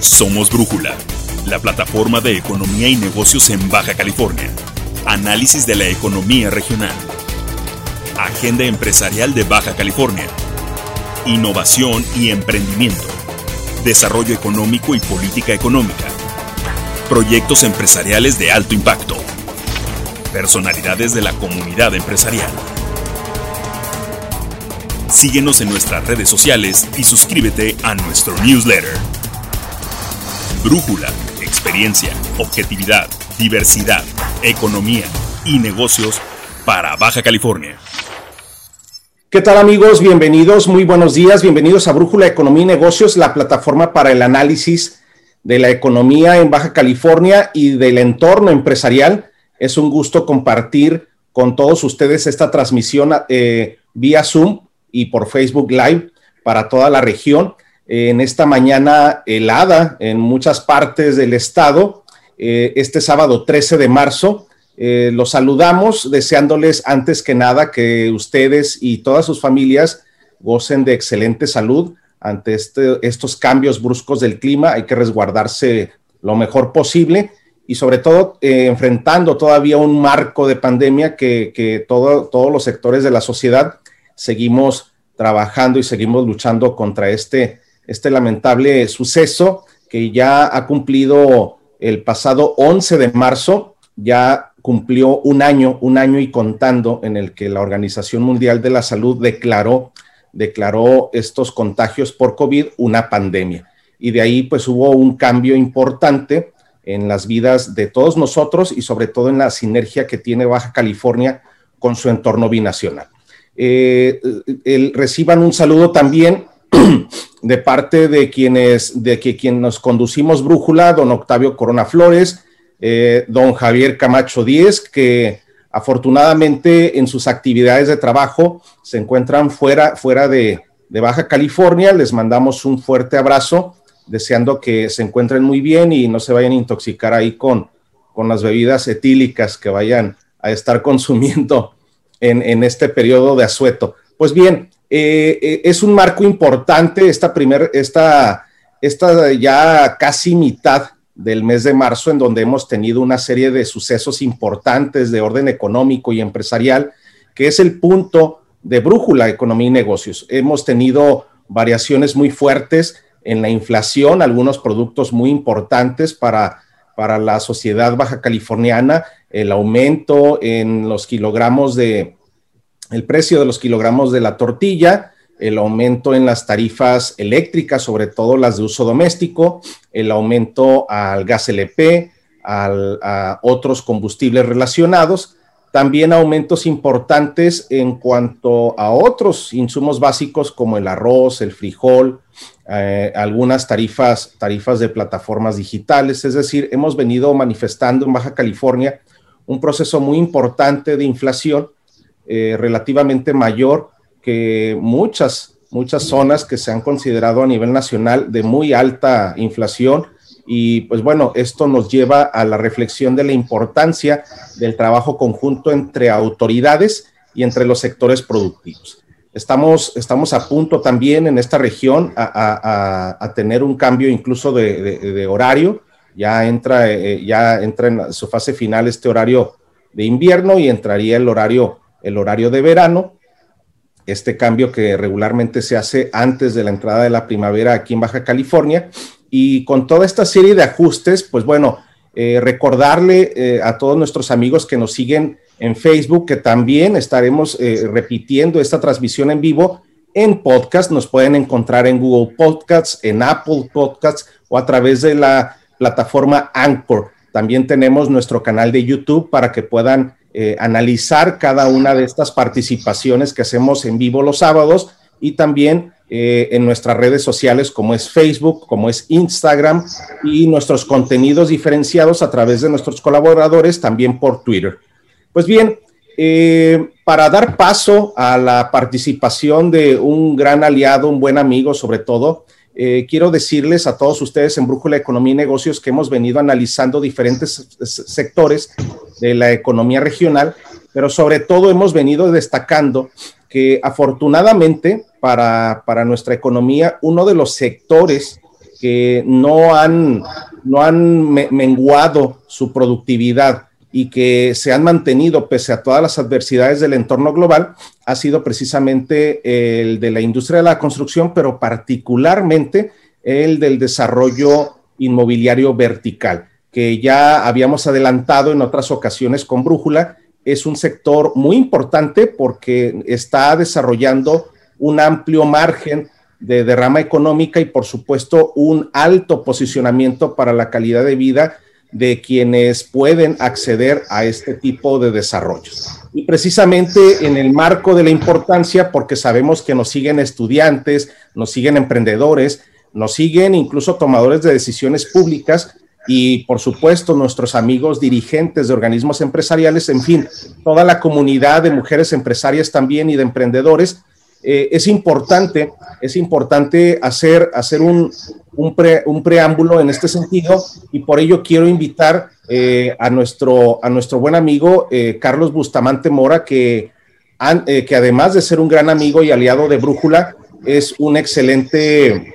Somos Brújula, la plataforma de economía y negocios en Baja California. Análisis de la economía regional. Agenda empresarial de Baja California. Innovación y emprendimiento. Desarrollo económico y política económica. Proyectos empresariales de alto impacto. Personalidades de la comunidad empresarial. Síguenos en nuestras redes sociales y suscríbete a nuestro newsletter. Brújula, experiencia, objetividad, diversidad, economía y negocios para Baja California. ¿Qué tal amigos? Bienvenidos, muy buenos días, bienvenidos a Brújula Economía y Negocios, la plataforma para el análisis de la economía en Baja California y del entorno empresarial. Es un gusto compartir con todos ustedes esta transmisión eh, vía Zoom y por Facebook Live para toda la región. En esta mañana helada en muchas partes del estado, eh, este sábado 13 de marzo, eh, los saludamos deseándoles antes que nada que ustedes y todas sus familias gocen de excelente salud ante este, estos cambios bruscos del clima. Hay que resguardarse lo mejor posible y sobre todo eh, enfrentando todavía un marco de pandemia que, que todos los sectores de la sociedad seguimos trabajando y seguimos luchando contra este, este lamentable suceso que ya ha cumplido el pasado 11 de marzo, ya cumplió un año, un año y contando en el que la Organización Mundial de la Salud declaró, declaró estos contagios por COVID una pandemia. Y de ahí pues hubo un cambio importante en las vidas de todos nosotros y sobre todo en la sinergia que tiene Baja California con su entorno binacional. Eh, reciban un saludo también de parte de quienes, de que quien nos conducimos brújula, don Octavio Corona Flores, eh, don Javier Camacho Díez, que afortunadamente en sus actividades de trabajo se encuentran fuera, fuera de, Baja California. Les mandamos un fuerte abrazo, deseando que se encuentren muy bien y no se vayan a intoxicar ahí con, con las bebidas etílicas que vayan a estar consumiendo en, este periodo de asueto. Pues bien, eh, eh, es un marco importante esta esta, esta ya casi mitad del mes de marzo, en donde hemos tenido una serie de sucesos importantes de orden económico y empresarial, que es el punto de brújula economía y negocios. Hemos tenido variaciones muy fuertes en la inflación, algunos productos muy importantes para, para la sociedad baja californiana el aumento en los kilogramos de, el precio de los kilogramos de la tortilla, el aumento en las tarifas eléctricas, sobre todo las de uso doméstico, el aumento al gas LP, a otros combustibles relacionados, también aumentos importantes en cuanto a otros insumos básicos como el arroz, el frijol, eh, algunas tarifas, tarifas de plataformas digitales. Es decir, hemos venido manifestando en Baja California un proceso muy importante de inflación eh, relativamente mayor que muchas, muchas zonas que se han considerado a nivel nacional de muy alta inflación. Y pues bueno, esto nos lleva a la reflexión de la importancia del trabajo conjunto entre autoridades y entre los sectores productivos. Estamos, estamos a punto también en esta región a, tener un cambio incluso de, horario. Ya entra, eh, ya entra en su fase final este horario de invierno y entraría el horario, el horario de verano. Este cambio que regularmente se hace antes de la entrada de la primavera aquí en Baja California. Y con toda esta serie de ajustes, pues bueno, eh, recordarle eh, a todos nuestros amigos que nos siguen en Facebook que también estaremos eh, repitiendo esta transmisión en vivo en podcast. Nos pueden encontrar en Google Podcasts, en Apple Podcasts o a través de la plataforma Anchor. También tenemos nuestro canal de YouTube para que puedan eh, analizar cada una de estas participaciones que hacemos en vivo los sábados y también eh, en nuestras redes sociales como es Facebook, como es Instagram y nuestros contenidos diferenciados a través de nuestros colaboradores también por Twitter. Pues bien, eh, para dar paso a la participación de un gran aliado, un buen amigo sobre todo, eh, quiero decirles a todos ustedes en Brújula Economía y Negocios que hemos venido analizando diferentes sectores de la economía regional, pero sobre todo hemos venido destacando que afortunadamente para, nuestra economía, uno de los sectores que no han, no han menguado su productividad y que se han mantenido pese a todas las adversidades del entorno global ha sido precisamente el de la industria de la construcción, pero particularmente el del desarrollo inmobiliario vertical, que ya habíamos adelantado en otras ocasiones con Brújula. Es un sector muy importante porque está desarrollando un amplio margen de derrama económica y por supuesto un alto posicionamiento para la calidad de vida de quienes pueden acceder a este tipo de desarrollos. Y precisamente en el marco de la importancia, porque sabemos que nos siguen estudiantes, nos siguen emprendedores, nos siguen incluso tomadores de decisiones públicas y por supuesto nuestros amigos dirigentes de organismos empresariales, en fin, toda la comunidad de mujeres empresarias también y de emprendedores, eh, es importante, es importante hacer, hacer un, un, preámbulo en este sentido y por ello quiero invitar eh, a, nuestro, a nuestro buen amigo eh, Carlos Bustamante Mora, que, que además de ser un gran amigo y aliado de Brújula, es un excelente,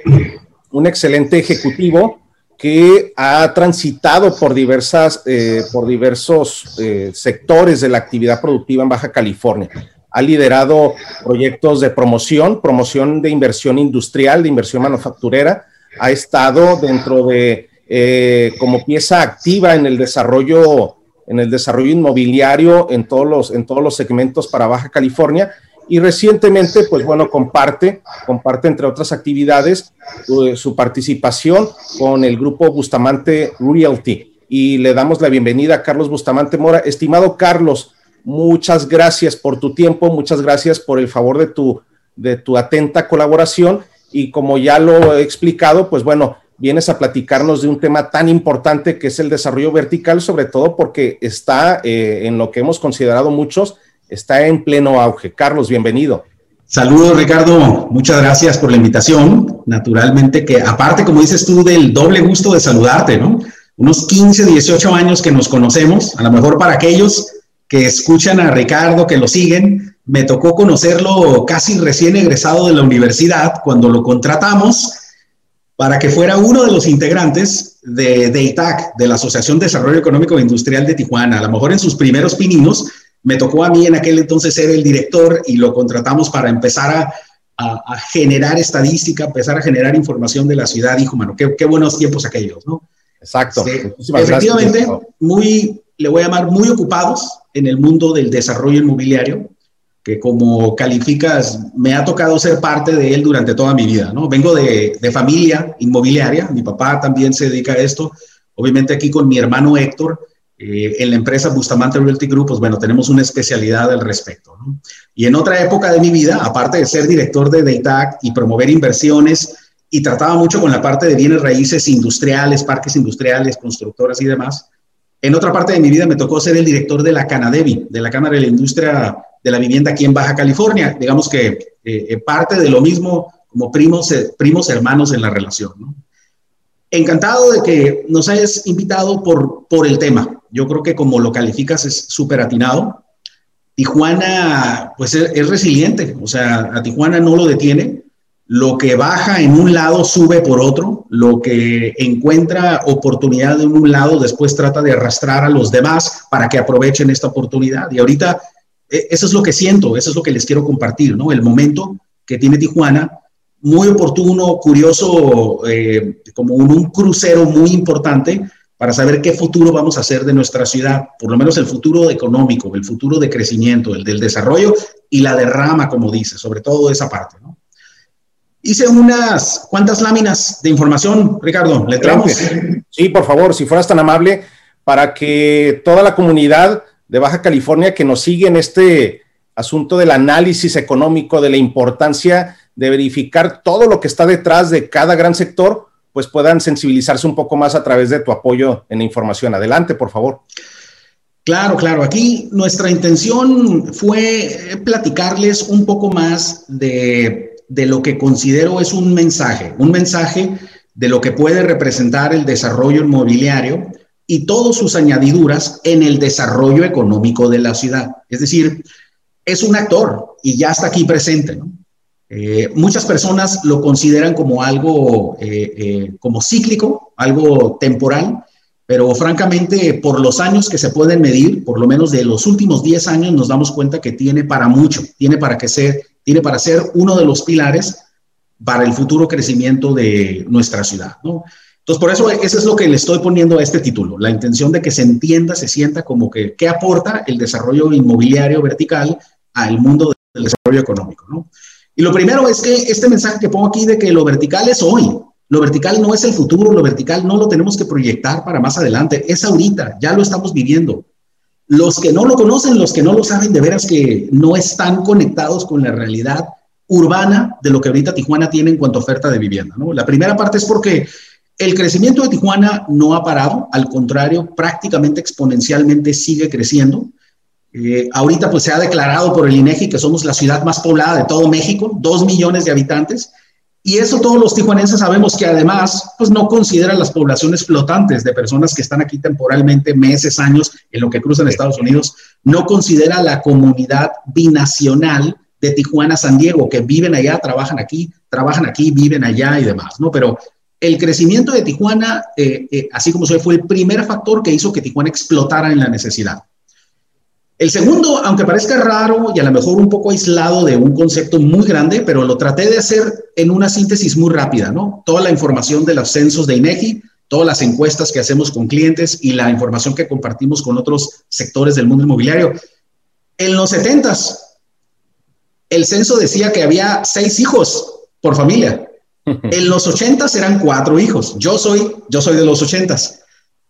un excelente ejecutivo que ha transitado por, diversas, por diversos sectores de la actividad productiva en Baja California ha liderado proyectos de promoción, promoción de inversión industrial, de inversión manufacturera, ha estado dentro de eh, como pieza activa en el desarrollo en el desarrollo inmobiliario en todos los en todos los segmentos para Baja California. Y recientemente pues bueno comparte comparte entre otras actividades su, su participación con el grupo Bustamante Realty. Y le damos la bienvenida a Carlos Bustamante Mora. Estimado Carlos Muchas gracias por tu tiempo, muchas gracias por el favor de tu, de tu atenta colaboración y como ya lo he explicado, pues bueno, vienes a platicarnos de un tema tan importante que es el desarrollo vertical, sobre todo porque está eh, en lo que hemos considerado muchos, está en pleno auge. Carlos, bienvenido. Saludos, Ricardo. Muchas gracias por la invitación. Naturalmente que, aparte, como dices tú, del doble gusto de saludarte, ¿no? Unos 15, 18 años que nos conocemos, a lo mejor para aquellos que escuchan a Ricardo, que lo siguen. Me tocó conocerlo casi recién egresado de la universidad cuando lo contratamos para que fuera uno de los integrantes de, de ITAC, de la Asociación de Desarrollo Económico e Industrial de Tijuana. A lo mejor en sus primeros pininos me tocó a mí en aquel entonces ser el director y lo contratamos para empezar a, generar estadística, empezar a generar información de la ciudad. Dijo, mano, qué, qué buenos tiempos aquellos, ¿no? Exacto. efectivamente, muy, le voy a llamar, muy ocupados en el mundo del desarrollo inmobiliario, que como calificas, me ha tocado ser parte de él durante toda mi vida, ¿no? Vengo de, de familia inmobiliaria, mi papá también se dedica a esto, obviamente aquí con mi hermano Héctor, eh, en la empresa Bustamante Realty Group, pues bueno, tenemos una especialidad al respecto. ¿no? Y en otra época de mi vida, aparte de ser director de DATAC y promover inversiones, y trataba mucho con la parte de bienes raíces industriales, parques industriales, constructoras y demás, en otra parte de mi vida me tocó ser el director de la Canadevi, de la Cámara de la Industria de la Vivienda aquí en Baja California. Digamos que eh, eh, parte de lo mismo como primos, eh, primos hermanos en la relación. Encantado de que nos hayas invitado por, por el tema. Yo creo que como lo calificas es súper atinado. Tijuana, pues es resiliente, o sea, a Tijuana no lo detiene lo que baja en un lado sube por otro, lo que encuentra oportunidad en un lado después trata de arrastrar a los demás para que aprovechen esta oportunidad. Y ahorita e, eso es lo que siento, eso es lo que les quiero compartir, ¿no? El momento que tiene Tijuana, muy oportuno, curioso, eh, como un, crucero muy importante para saber qué futuro vamos a hacer de nuestra ciudad, por lo menos el futuro económico, el futuro de crecimiento, el del desarrollo y la derrama, como dice, sobre todo esa parte, ¿no? Hice unas cuantas láminas de información, Ricardo. ¿Le traemos? Sí, por favor, si fueras tan amable, para que toda la comunidad de Baja California que nos sigue en este asunto del análisis económico, de la importancia de verificar todo lo que está detrás de cada gran sector, pues puedan sensibilizarse un poco más a través de tu apoyo en la información. Adelante, por favor. Claro, claro. Aquí nuestra intención fue platicarles un poco más de de lo que considero es un mensaje, un mensaje de lo que puede representar el desarrollo inmobiliario y todas sus añadiduras en el desarrollo económico de la ciudad. Es decir, es un actor y ya está aquí presente. Eh, muchas personas lo consideran como algo eh, eh, como cíclico, algo temporal, pero francamente por los años que se pueden medir, por lo menos de los últimos 10 años, nos damos cuenta que tiene para mucho, tiene para que ser, tiene para ser uno de los pilares para el futuro crecimiento de nuestra ciudad. ¿no? Entonces, por eso eso es lo que le estoy poniendo a este título, la intención de que se entienda, se sienta como que qué aporta el desarrollo inmobiliario vertical al mundo del desarrollo económico. ¿no? Y lo primero es que este mensaje que pongo aquí de que lo vertical es hoy, lo vertical no es el futuro, lo vertical no lo tenemos que proyectar para más adelante, es ahorita, ya lo estamos viviendo. Los que no lo conocen, los que no lo saben, de veras que no están conectados con la realidad urbana de lo que ahorita Tijuana tiene en cuanto a oferta de vivienda. ¿no? La primera parte es porque el crecimiento de Tijuana no ha parado, al contrario, prácticamente exponencialmente sigue creciendo. Eh, ahorita pues se ha declarado por el INEGI que somos la ciudad más poblada de todo México, dos millones de habitantes, y eso todos los tijuanenses sabemos que además pues no consideran las poblaciones flotantes de personas que están aquí temporalmente meses, años en lo que cruzan Estados Unidos, no considera la comunidad binacional de Tijuana, San Diego, que viven allá, trabajan aquí, trabajan aquí, viven allá y demás, ¿no? Pero el crecimiento de Tijuana, eh, eh, así como se fue el primer factor que hizo que Tijuana explotara en la necesidad. El segundo, aunque parezca raro y a lo mejor un poco aislado de un concepto muy grande, pero lo traté de hacer en una síntesis muy rápida, ¿no? Toda la información de los censos de INEGI, todas las encuestas que hacemos con clientes y la información que compartimos con otros sectores del mundo inmobiliario. En los 70 el censo decía que había seis hijos por familia. En los 80 eran cuatro hijos. Yo soy, yo soy de los 80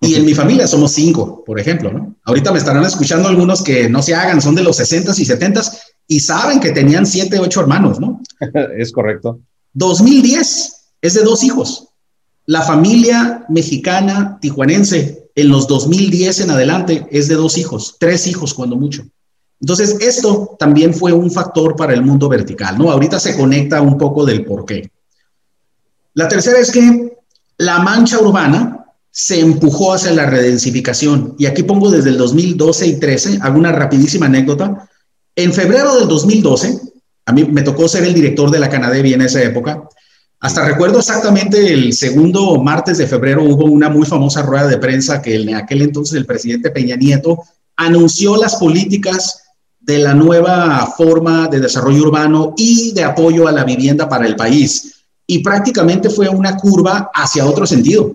y en mi familia somos cinco, por ejemplo, ¿no? Ahorita me estarán escuchando algunos que no se hagan, son de los 60 y 70 y saben que tenían siete, ocho hermanos, ¿no? es correcto. 2010 es de dos hijos. La familia mexicana tijuanense en los 2010 en adelante es de dos hijos, tres hijos cuando mucho. Entonces, esto también fue un factor para el mundo vertical, ¿no? Ahorita se conecta un poco del por qué. La tercera es que la mancha urbana, se empujó hacia la redensificación. Y aquí pongo desde el 2012 y 13, hago una rapidísima anécdota. En febrero del 2012, a mí me tocó ser el director de la Canadevi en esa época. Hasta recuerdo exactamente el segundo martes de febrero hubo una muy famosa rueda de prensa que en aquel entonces el presidente Peña Nieto anunció las políticas de la nueva forma de desarrollo urbano y de apoyo a la vivienda para el país. Y prácticamente fue una curva hacia otro sentido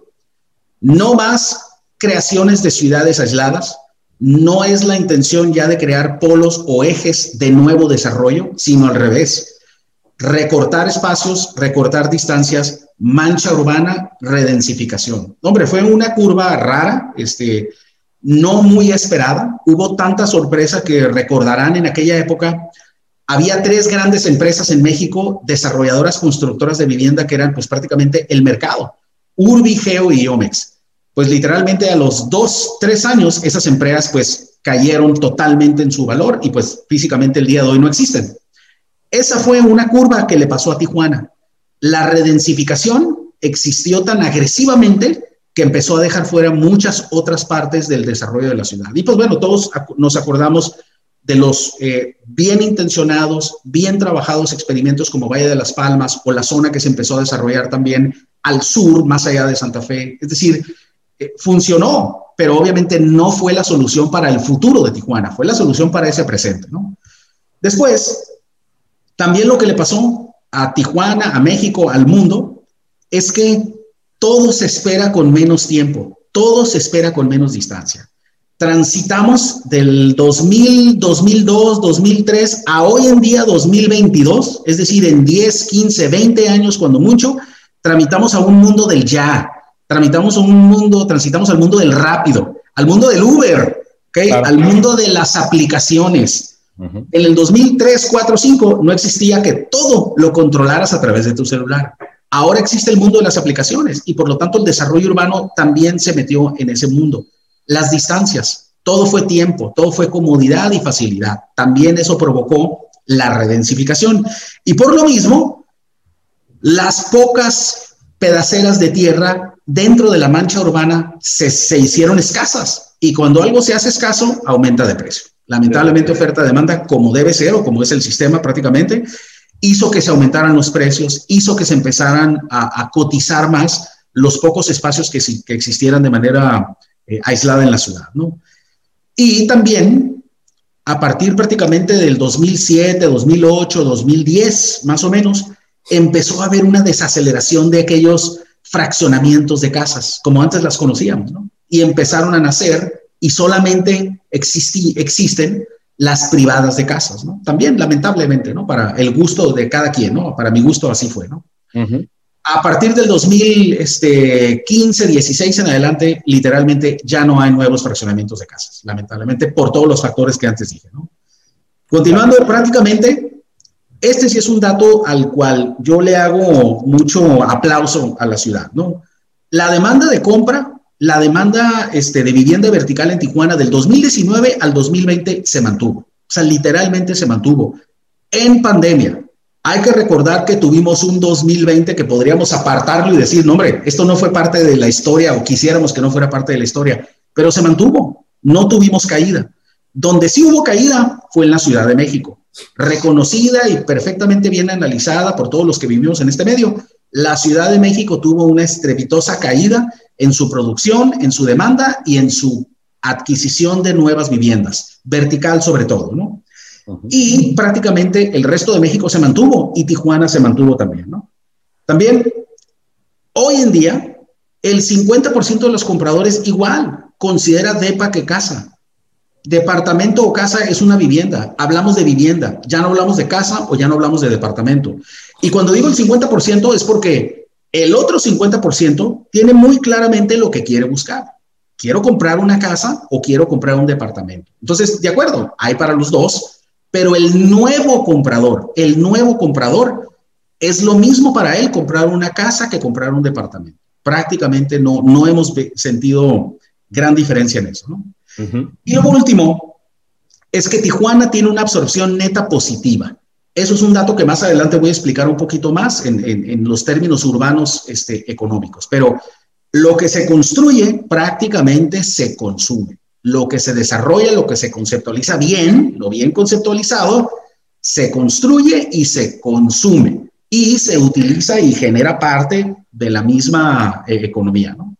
no más creaciones de ciudades aisladas, no es la intención ya de crear polos o ejes de nuevo desarrollo, sino al revés. Recortar espacios, recortar distancias, mancha urbana, redensificación. Hombre, fue una curva rara, este, no muy esperada. Hubo tanta sorpresa que recordarán en aquella época. Había tres grandes empresas en México, desarrolladoras constructoras de vivienda, que eran pues prácticamente el mercado. Urbi, Geo y Omex. Pues literalmente a los dos, tres años, esas empresas pues cayeron totalmente en su valor y pues físicamente el día de hoy no existen. Esa fue una curva que le pasó a Tijuana. La redensificación existió tan agresivamente que empezó a dejar fuera muchas otras partes del desarrollo de la ciudad. Y pues bueno, todos nos acordamos de los eh, bien intencionados, bien trabajados experimentos como Valle de las Palmas o la zona que se empezó a desarrollar también al sur, más allá de Santa Fe. Es decir, eh, funcionó, pero obviamente no fue la solución para el futuro de Tijuana, fue la solución para ese presente. Después, también lo que le pasó a Tijuana, a México, al mundo, es que todo se espera con menos tiempo, todo se espera con menos distancia. Transitamos del 2000, 2002, 2003 a hoy en día 2022, es decir, en 10, 15, 20 años cuando mucho, tramitamos a un mundo del ya. Tramitamos a un mundo, transitamos al mundo del rápido, al mundo del Uber, ¿okay? al mundo de las aplicaciones. En el 2003, 4, 5 no existía que todo lo controlaras a través de tu celular. Ahora existe el mundo de las aplicaciones y por lo tanto el desarrollo urbano también se metió en ese mundo. Las distancias, todo fue tiempo, todo fue comodidad y facilidad. También eso provocó la redensificación. Y por lo mismo, las pocas pedaceras de tierra dentro de la mancha urbana se, se hicieron escasas y cuando algo se hace escaso, aumenta de precio. Lamentablemente oferta-demanda como debe ser o como es el sistema prácticamente. hizo que se aumentaran los precios, hizo que se empezaran a, cotizar más los pocos espacios que, que existieran de manera eh, aislada en la ciudad, ¿no? Y también a partir prácticamente del 2007, 2008, 2010, más o menos, empezó a haber una desaceleración de aquellos fraccionamientos de casas, como antes las conocíamos, ¿no? Y empezaron a nacer y solamente existen las privadas de casas, ¿no? También, lamentablemente, ¿no? Para el gusto de cada quien, ¿no? Para mi gusto así fue, ¿no? A partir del 2015, 16 en adelante, literalmente ya no hay nuevos fraccionamientos de casas, lamentablemente, por todos los factores que antes dije, ¿no? Continuando, prácticamente, este sí es un dato al cual yo le hago mucho aplauso a la ciudad, ¿no? La demanda de compra, la demanda este, de vivienda vertical en Tijuana del 2019 al 2020 se mantuvo, o sea, literalmente se mantuvo. En pandemia, hay que recordar que tuvimos un 2020 que podríamos apartarlo y decir, no, hombre, esto no fue parte de la historia o quisiéramos que no fuera parte de la historia, pero se mantuvo, no tuvimos caída. Donde sí hubo caída fue en la Ciudad de México, reconocida y perfectamente bien analizada por todos los que vivimos en este medio. La Ciudad de México tuvo una estrepitosa caída en su producción, en su demanda y en su adquisición de nuevas viviendas, vertical sobre todo, ¿no? Y prácticamente el resto de México se mantuvo y Tijuana se mantuvo también, ¿no? También, hoy en día, el 50% de los compradores igual considera DEPA que casa. Departamento o casa es una vivienda. Hablamos de vivienda. Ya no hablamos de casa o ya no hablamos de departamento. Y cuando digo el 50% es porque el otro 50% tiene muy claramente lo que quiere buscar. Quiero comprar una casa o quiero comprar un departamento. Entonces, de acuerdo, hay para los dos, pero el nuevo comprador, el nuevo comprador, es lo mismo para él comprar una casa que comprar un departamento. Prácticamente no, no hemos sentido gran diferencia en eso. ¿no? Y lo último es que Tijuana tiene una absorción neta positiva. Eso es un dato que más adelante voy a explicar un poquito más en, en, los términos urbanos este, económicos. Pero lo que se construye prácticamente se consume lo que se desarrolla, lo que se conceptualiza bien, lo bien conceptualizado, se construye y se consume y se utiliza y genera parte de la misma eh, economía, ¿no?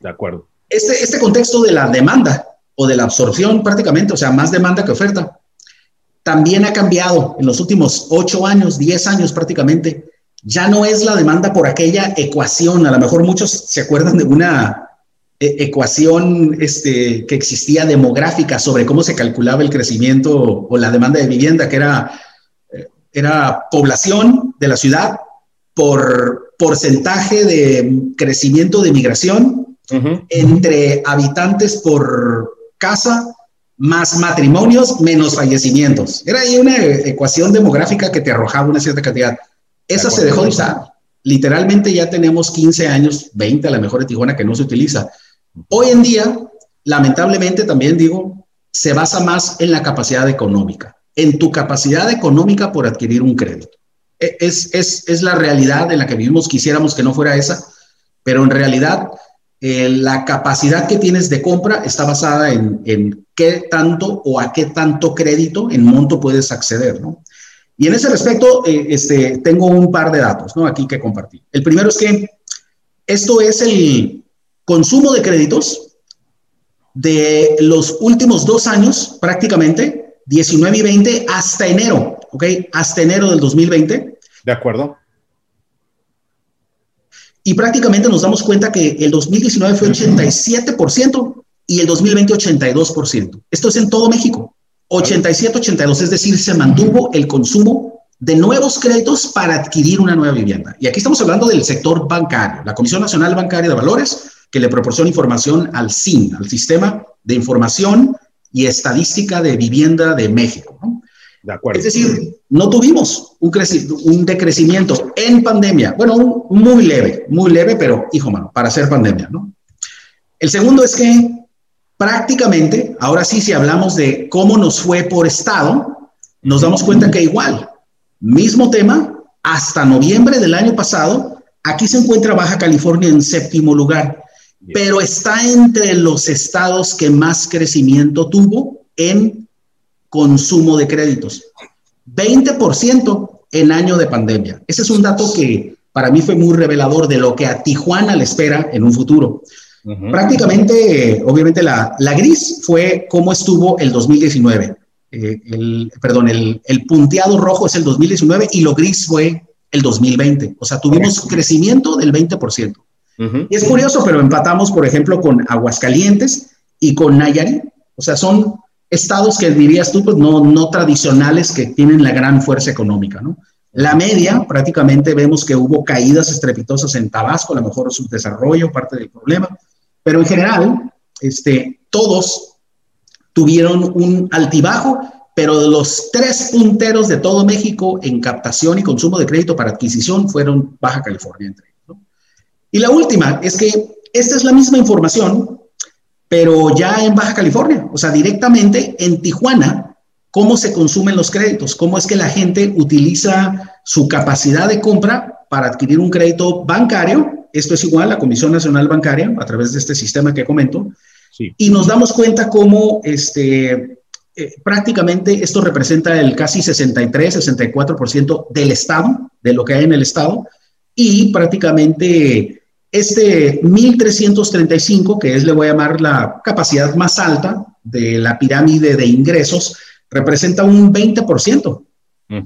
De acuerdo. Este, este contexto de la demanda o de la absorción prácticamente, o sea, más demanda que oferta, también ha cambiado en los últimos ocho años, diez años prácticamente. Ya no es la demanda por aquella ecuación, a lo mejor muchos se acuerdan de una e-, ecuación este, que existía demográfica sobre cómo se calculaba el crecimiento o la demanda de vivienda, que era, eh, era población de la ciudad por porcentaje de crecimiento de migración entre habitantes por casa más matrimonios menos fallecimientos. Era ahí una ecuación demográfica que te arrojaba una cierta cantidad. Esa se dejó de usar. Literalmente ya tenemos 15 años, 20 a la mejor de Tijuana que no se utiliza. Hoy en día, lamentablemente también digo, se basa más en la capacidad económica, en tu capacidad económica por adquirir un crédito. E, es, es, la realidad en la que vivimos, quisiéramos que no fuera esa, pero en realidad eh, la capacidad que tienes de compra está basada en, en, qué tanto o a qué tanto crédito en monto puedes acceder, ¿no? Y en ese respecto, eh, este, tengo un par de datos, ¿no? Aquí que compartir. El primero es que esto es el, consumo de créditos de los últimos dos años, prácticamente, 19 y 20, hasta enero, ¿ok? Hasta enero del 2020. De acuerdo. Y prácticamente nos damos cuenta que el 2019 fue 87% y el 2020 82%. Esto es en todo México. 87-82, es decir, se mantuvo el consumo de nuevos créditos para adquirir una nueva vivienda. Y aquí estamos hablando del sector bancario. La Comisión Nacional Bancaria de Valores que le proporciona información al SIN, al Sistema de Información y Estadística de Vivienda de México. De acuerdo. Es decir, no tuvimos un, un decrecimiento en pandemia. Bueno, muy leve, muy leve, pero hijo mano, para hacer pandemia, ¿no? El segundo es que prácticamente, ahora sí, si hablamos de cómo nos fue por estado, nos damos cuenta que igual, mismo tema, hasta noviembre del año pasado, aquí se encuentra Baja California en séptimo lugar pero está entre los estados que más crecimiento tuvo en consumo de créditos. 20% en año de pandemia. Ese es un dato que para mí fue muy revelador de lo que a Tijuana le espera en un futuro. Prácticamente, obviamente, la, la, gris fue cómo estuvo el 2019. Eh, el, perdón, el, el, punteado rojo es el 2019 y lo gris fue el 2020. O sea, tuvimos crecimiento del 20%. Y es curioso, pero empatamos, por ejemplo, con Aguascalientes y con Nayarit. O sea, son estados que dirías tú, pues no, no tradicionales que tienen la gran fuerza económica, ¿no? La media, prácticamente vemos que hubo caídas estrepitosas en Tabasco, a lo mejor su desarrollo, parte del problema, pero en general, este, todos tuvieron un altibajo, pero los tres punteros de todo México en captación y consumo de crédito para adquisición fueron Baja California entre ellos. Y la última es que esta es la misma información, pero ya en Baja California, o sea, directamente en Tijuana, cómo se consumen los créditos, cómo es que la gente utiliza su capacidad de compra para adquirir un crédito bancario. Esto es igual a la Comisión Nacional Bancaria a través de este sistema que comento. Y nos damos cuenta cómo este, eh, prácticamente esto representa el casi 63-64% del Estado, de lo que hay en el Estado, y prácticamente este 1335, que es, le voy a llamar la capacidad más alta de la pirámide de ingresos, representa un 20%.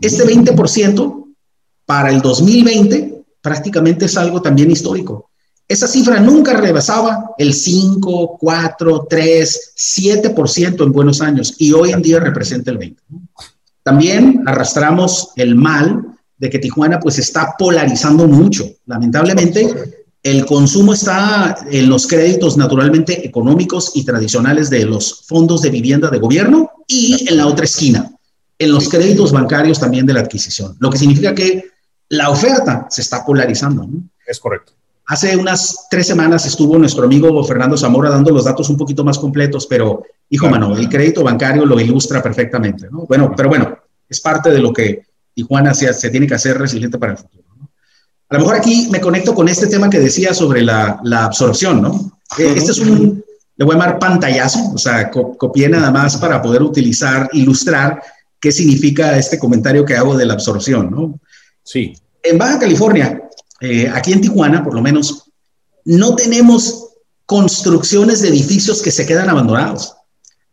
Este 20% para el 2020 prácticamente es algo también histórico. Esa cifra nunca rebasaba el 5, 4, 3, 7% en buenos años y hoy en día representa el 20%. También arrastramos el mal de que Tijuana pues está polarizando mucho. Lamentablemente, el consumo está en los créditos naturalmente económicos y tradicionales de los fondos de vivienda de gobierno y en la otra esquina, en los créditos bancarios también de la adquisición, lo que significa que la oferta se está polarizando. Es correcto. Hace unas tres semanas estuvo nuestro amigo Fernando Zamora dando los datos un poquito más completos, pero hijo mano, el crédito bancario lo ilustra perfectamente. ¿no? Bueno, pero bueno, es parte de lo que Tijuana se, se tiene que hacer resiliente para el futuro. A lo mejor aquí me conecto con este tema que decía sobre la, la absorción, ¿no? Eh, este es un, le voy a llamar pantallazo, o sea, copié nada más para poder utilizar, ilustrar qué significa este comentario que hago de la absorción, ¿no? Sí. En Baja California, eh, aquí en Tijuana, por lo menos, no tenemos construcciones de edificios que se quedan abandonados.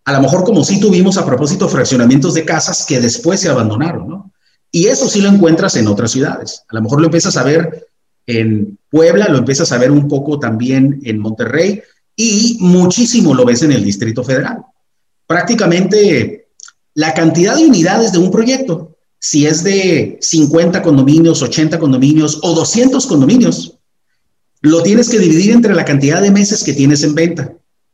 A lo mejor como sí tuvimos a propósito fraccionamientos de casas que después se abandonaron, ¿no? Y eso sí lo encuentras en otras ciudades. A lo mejor lo empiezas a ver en Puebla, lo empiezas a ver un poco también en Monterrey y muchísimo lo ves en el Distrito Federal. Prácticamente la cantidad de unidades de un proyecto, si es de 50 condominios, 80 condominios o 200 condominios, lo tienes que dividir entre la cantidad de meses que tienes en venta.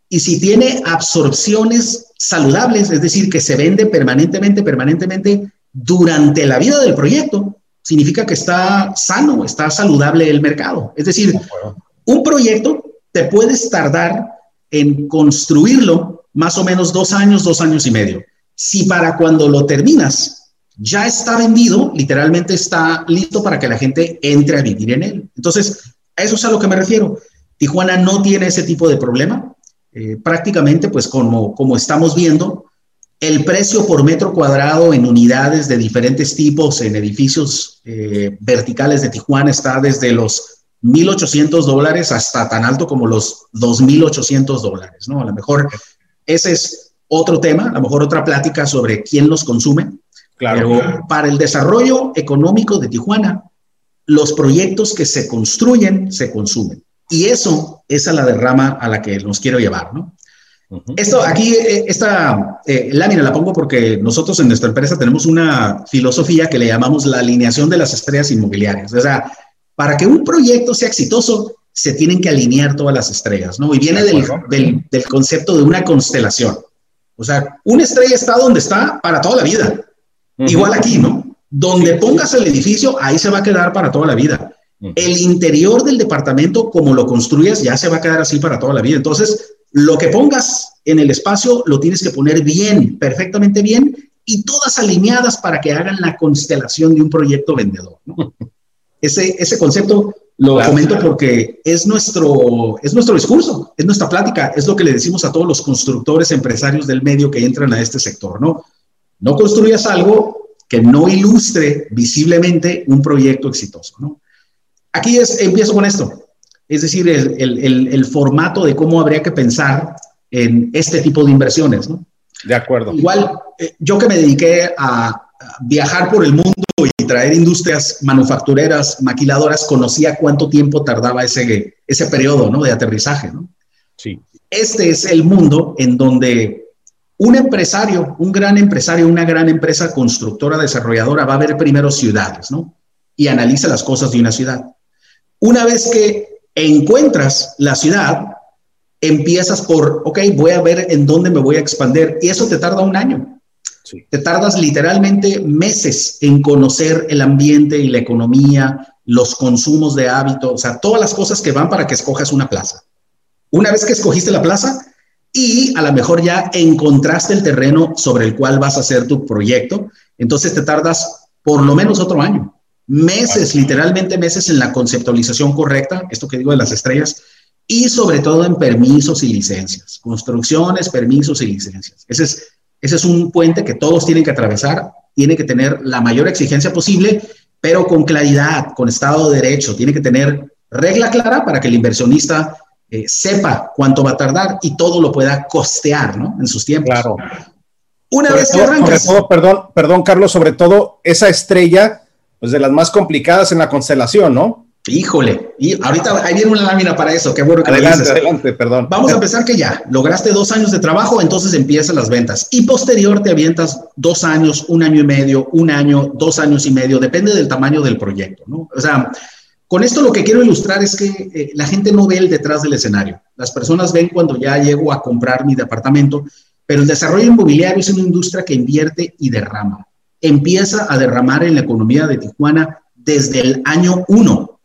Y si tiene absorciones saludables, es decir, que se vende permanentemente, permanentemente, durante la vida del proyecto, significa que está sano, está saludable el mercado. Es decir, un proyecto te puedes tardar en construirlo más o menos dos años, dos años y medio. Si para cuando lo terminas ya está vendido, literalmente está listo para que la gente entre a vivir en él. Entonces, a eso es a lo que me refiero. Tijuana no tiene ese tipo de problema. Eh, prácticamente, pues como, como estamos viendo, el precio por metro cuadrado en unidades de diferentes tipos en edificios eh, verticales de Tijuana está desde los 1.800 dólares hasta tan alto como los 2.800 dólares, ¿no? A lo mejor ese es otro tema, a lo mejor otra plática sobre quién los consume. Claro. Pero para el desarrollo económico de Tijuana, los proyectos que se construyen se consumen. Y eso es a la derrama a la que nos quiero llevar, ¿no? Esto aquí, eh, esta eh, lámina la pongo porque nosotros en nuestra empresa tenemos una filosofía que le llamamos la alineación de las estrellas inmobiliarias. O sea, para que un proyecto sea exitoso, se tienen que alinear todas las estrellas, ¿no? Y viene del, del, concepto de una constelación. O sea, una estrella está donde está para toda la vida. Igual aquí, ¿no? Donde pongas el edificio, ahí se va a quedar para toda la vida. El interior del departamento, como lo construyas, ya se va a quedar así para toda la vida. Entonces, lo que pongas en el espacio lo tienes que poner bien, perfectamente bien y todas alineadas para que hagan la constelación de un proyecto vendedor. Ese, ese concepto lo comento porque es nuestro, es nuestro discurso, es nuestra plática, es lo que le decimos a todos los constructores, empresarios del medio que entran a este sector, ¿no? No construyas algo que no ilustre visiblemente un proyecto exitoso. ¿no? Aquí es, empiezo con esto, es decir, el, el, el, formato de cómo habría que pensar en este tipo de inversiones. ¿no? De acuerdo. Igual, eh, yo que me dediqué a, viajar por el mundo y traer industrias manufactureras, maquiladoras, conocía cuánto tiempo tardaba ese, ese periodo ¿no? de aterrizaje. ¿no? Sí. Este es el mundo en donde un empresario, un gran empresario, una gran empresa constructora, desarrolladora, va a ver primero ciudades, ¿no? Y analiza las cosas de una ciudad. Una vez que encuentras la ciudad, empiezas por, ok, voy a ver en dónde me voy a expandir. Y eso te tarda un año. Te tardas literalmente meses en conocer el ambiente y la economía, los consumos de hábito, o sea, todas las cosas que van para que escojas una plaza. Una vez que escogiste la plaza, y a lo mejor ya encontraste el terreno sobre el cual vas a hacer tu proyecto, entonces te tardas por lo menos otro año, meses, literalmente meses en la conceptualización correcta, esto que digo de las estrellas, y sobre todo en permisos y licencias, construcciones, permisos y licencias. Ese es, ese es un puente que todos tienen que atravesar, tiene que tener la mayor exigencia posible, pero con claridad, con Estado de Derecho, tiene que tener regla clara para que el inversionista eh, sepa cuánto va a tardar y todo lo pueda costear, ¿no? En sus tiempos. Claro. Una vez que arrancas. perdón, perdón, Carlos, sobre todo esa estrella, pues de las más complicadas en la constelación, ¿no? Híjole, y ahorita ahí viene una lámina para eso, qué bueno que adelante, lo Adelante, perdón. Vamos a empezar que ya, lograste dos años de trabajo, entonces empiezan las ventas. Y posterior te avientas dos años, un año y medio, un año, dos años y medio, depende del tamaño del proyecto, ¿no? O sea, con esto lo que quiero ilustrar es que eh, la gente no ve el detrás del escenario. Las personas ven cuando ya llego a comprar mi departamento, pero el desarrollo inmobiliario es una industria que invierte y derrama. Empieza a derramar en la economía de Tijuana desde el año uno,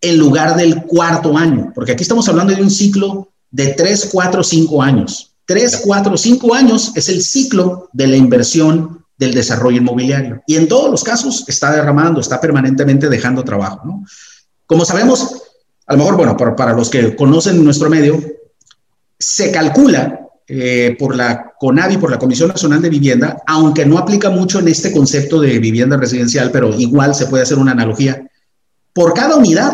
en lugar del cuarto año, porque aquí estamos hablando de un ciclo de tres, cuatro, cinco años. Tres, cuatro, cinco años es el ciclo de la inversión del desarrollo inmobiliario. Y en todos los casos está derramando, está permanentemente dejando trabajo. Como sabemos, a lo mejor, bueno, para, los que conocen nuestro medio, se calcula eh, por la CONAVI, por la Comisión Nacional de Vivienda, aunque no aplica mucho en este concepto de vivienda residencial, pero igual se puede hacer una analogía. Por cada unidad,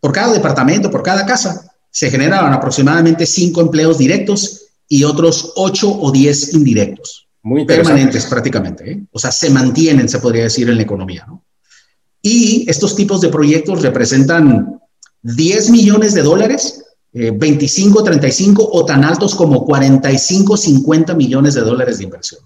por cada departamento, por cada casa, se generan aproximadamente cinco empleos directos y otros ocho o diez indirectos. Muy permanentes prácticamente. ¿eh? O sea, se mantienen, se podría decir, en la economía. ¿no? Y estos tipos de proyectos representan 10 millones de dólares, 25, eh, 35 o tan altos como 45, 50 millones de dólares de inversión.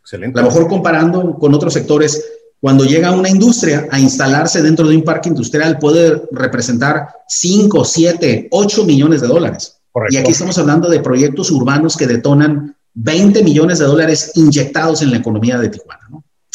Excelente. A lo mejor comparando con otros sectores, cuando llega una industria a instalarse dentro de un parque industrial puede representar 5, 7, 8 millones de dólares. Y aquí estamos hablando de proyectos urbanos que detonan 20 millones de dólares inyectados en la economía de Tijuana.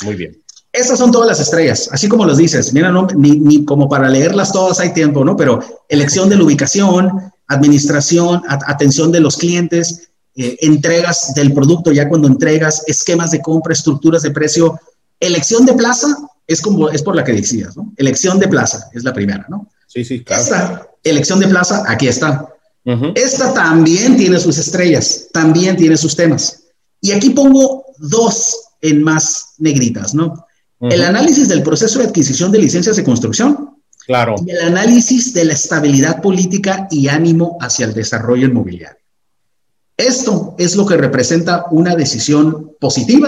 Muy bien. Esas son todas las estrellas, así como los dices. Mira, no, ni, como para leerlas todas hay tiempo, ¿no? Pero elección de la ubicación, administración, atención de los clientes, eh, entregas del producto ya cuando entregas, esquemas de compra, estructuras de precio. Elección de plaza es como es por la que decías, ¿no? Elección de plaza es la primera, ¿no? Sí, sí, claro. Esta elección de plaza, aquí está. Esta también tiene sus estrellas, también tiene sus temas. Y aquí pongo dos en más negritas, ¿no? El análisis del proceso de adquisición de licencias de construcción. Y el análisis de la estabilidad política y ánimo hacia el desarrollo inmobiliario. Esto es lo que representa una decisión positiva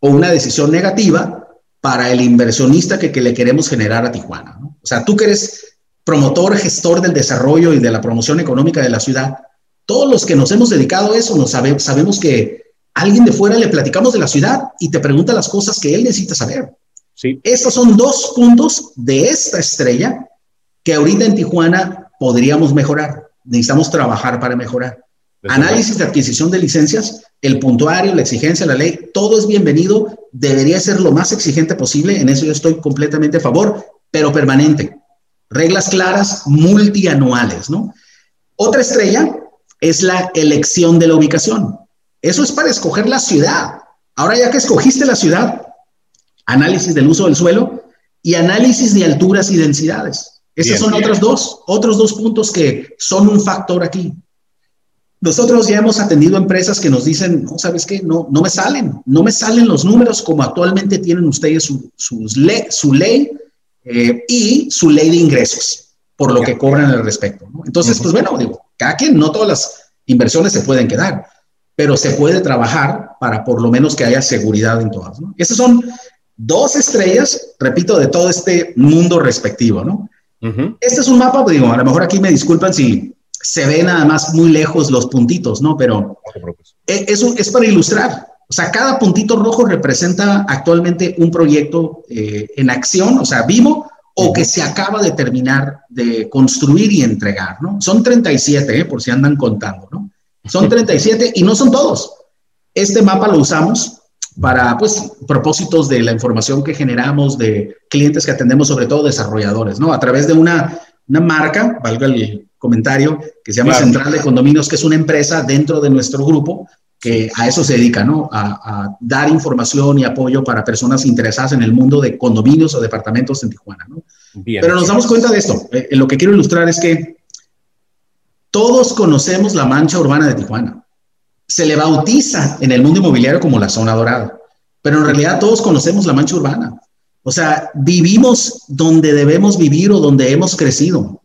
o una decisión negativa para el inversionista que, le queremos generar a Tijuana. O sea, tú que eres promotor, gestor del desarrollo y de la promoción económica de la ciudad, todos los que nos hemos dedicado a eso nos sabemos que alguien de fuera le platicamos de la ciudad y te pregunta las cosas que él necesita saber. Sí. Estos son dos puntos de esta estrella que ahorita en Tijuana podríamos mejorar. Necesitamos trabajar para mejorar. Análisis de adquisición de licencias, el puntuario, la exigencia, la ley, todo es bienvenido. Debería ser lo más exigente posible. En eso yo estoy completamente a favor, pero permanente. Reglas claras, multianuales, ¿no? Otra estrella es la elección de la ubicación. Eso es para escoger la ciudad. Ahora ya que escogiste la ciudad, análisis del uso del suelo y análisis de alturas y densidades. Esos son otros dos, otros dos puntos que son un factor aquí. Nosotros ya hemos atendido empresas que nos dicen, no, ¿sabes qué? No, no me salen, no me salen los números como actualmente tienen ustedes su, su ley eh, y su ley de ingresos, por lo que cobran al respecto. Entonces, pues bueno, digo, cada quien, no todas las inversiones se pueden quedar, pero se puede trabajar para por lo menos que haya seguridad en todas. ¿no? Esas son dos estrellas, repito, de todo este mundo respectivo, ¿no? Este es un mapa, pues, digo, a lo mejor aquí me disculpan si se ve nada más muy lejos los puntitos, ¿no? Pero eso es para ilustrar. O sea, cada puntito rojo representa actualmente un proyecto eh, en acción, o sea, vivo, o que se acaba de terminar de construir y entregar, ¿no? Son 37, ¿eh? por si andan contando, ¿no? Son 37 y no son todos. Este mapa lo usamos para, pues, propósitos de la información que generamos de clientes que atendemos, sobre todo desarrolladores, ¿no? A través de una, una marca, valga el comentario, que se llama Central de Condominios, que es una empresa dentro de nuestro grupo que a eso se dedica, ¿no? A, dar información y apoyo para personas interesadas en el mundo de condominios o departamentos en Tijuana, ¿no? Pero nos damos cuenta de esto. Eh, lo que quiero ilustrar es que todos conocemos la mancha urbana de Tijuana. Se le bautiza en el mundo inmobiliario como la zona dorada, pero en realidad todos conocemos la mancha urbana. O sea, vivimos donde debemos vivir o donde hemos crecido.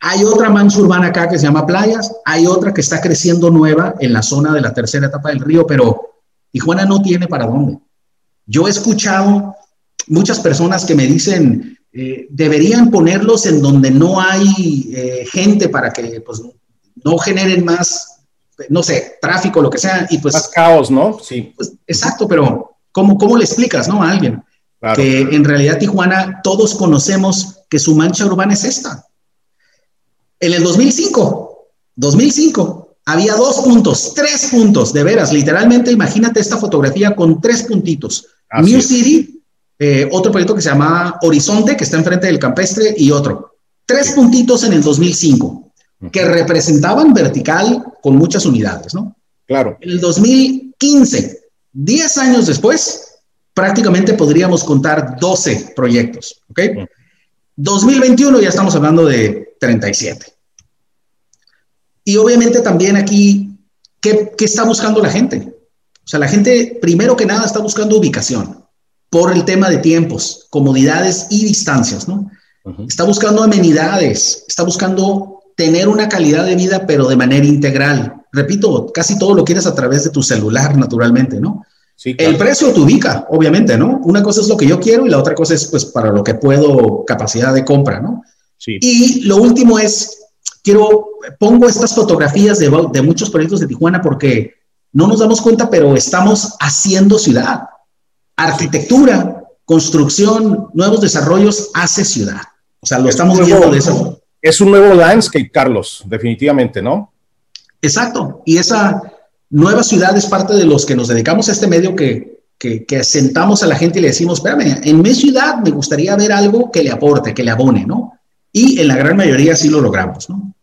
Hay otra mancha urbana acá que se llama Playas, hay otra que está creciendo nueva en la zona de la tercera etapa del río, pero Tijuana no tiene para dónde. Yo he escuchado muchas personas que me dicen, eh, deberían ponerlos en donde no hay eh, gente para que pues, no generen más, no sé, tráfico, lo que sea. Y pues, más caos, ¿no? Sí. Pues, exacto, pero ¿cómo, ¿cómo le explicas ¿no? a alguien? Que en realidad Tijuana todos conocemos que su mancha urbana es esta. En el 2005, 2005, había dos puntos, tres puntos, de veras, literalmente imagínate esta fotografía con tres puntitos. New City, eh, otro proyecto que se llama Horizonte, que está enfrente del campestre, y otro. Tres puntitos en el 2005, que representaban vertical con muchas unidades, ¿no? Claro. En el 2015, 10 años después, prácticamente podríamos contar 12 proyectos, ¿ok? 2021 ya estamos hablando de 37. Y obviamente también aquí, ¿qué, ¿qué, está buscando la gente? O sea, la gente primero que nada está buscando ubicación por el tema de tiempos, comodidades y distancias, ¿no? Está buscando amenidades, está buscando tener una calidad de vida, pero de manera integral. Repito, casi todo lo quieres a través de tu celular, naturalmente, ¿no? El precio te ubica, obviamente, ¿no? Una cosa es lo que yo quiero y la otra cosa es, pues, para lo que puedo, capacidad de compra, ¿no? Sí. Y lo último es, quiero, pongo estas fotografías de, de muchos proyectos de Tijuana porque no nos damos cuenta, pero estamos haciendo ciudad. Arquitectura, construcción, nuevos desarrollos hace ciudad. O sea, lo estamos viendo de esa Es un nuevo landscape, Carlos, definitivamente, ¿no? Exacto. Y esa Nueva Ciudad es parte de los que nos dedicamos a este medio que, que, sentamos a la gente y le decimos, espérame, en mi ciudad me gustaría ver algo que le aporte, que le abone, ¿no? Y en la gran mayoría sí lo logramos, ¿no?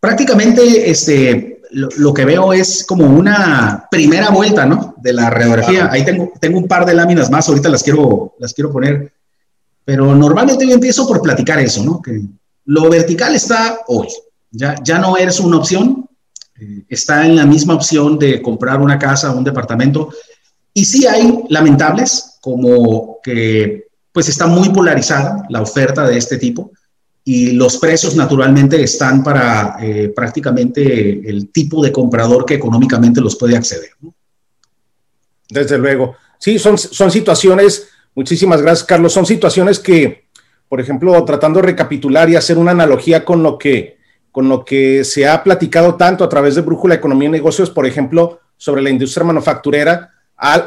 Prácticamente, este, lo, que veo es como una primera vuelta, ¿no? De la radiografía. Ahí tengo, tengo un par de láminas más, ahorita las quiero, las quiero poner. Pero normalmente yo empiezo por platicar eso, ¿no? Que lo vertical está hoy. Ya, ya no eres una opción, eh, está en la misma opción de comprar una casa un departamento. Y sí hay lamentables, como que pues está muy polarizada la oferta de este tipo y los precios naturalmente están para eh, prácticamente el tipo de comprador que económicamente los puede acceder. Desde luego. Sí, son, son situaciones, muchísimas gracias Carlos, son situaciones que, por ejemplo, tratando de recapitular y hacer una analogía con lo que con lo que se ha platicado tanto a través de Brújula Economía y Negocios, por ejemplo, sobre la industria manufacturera,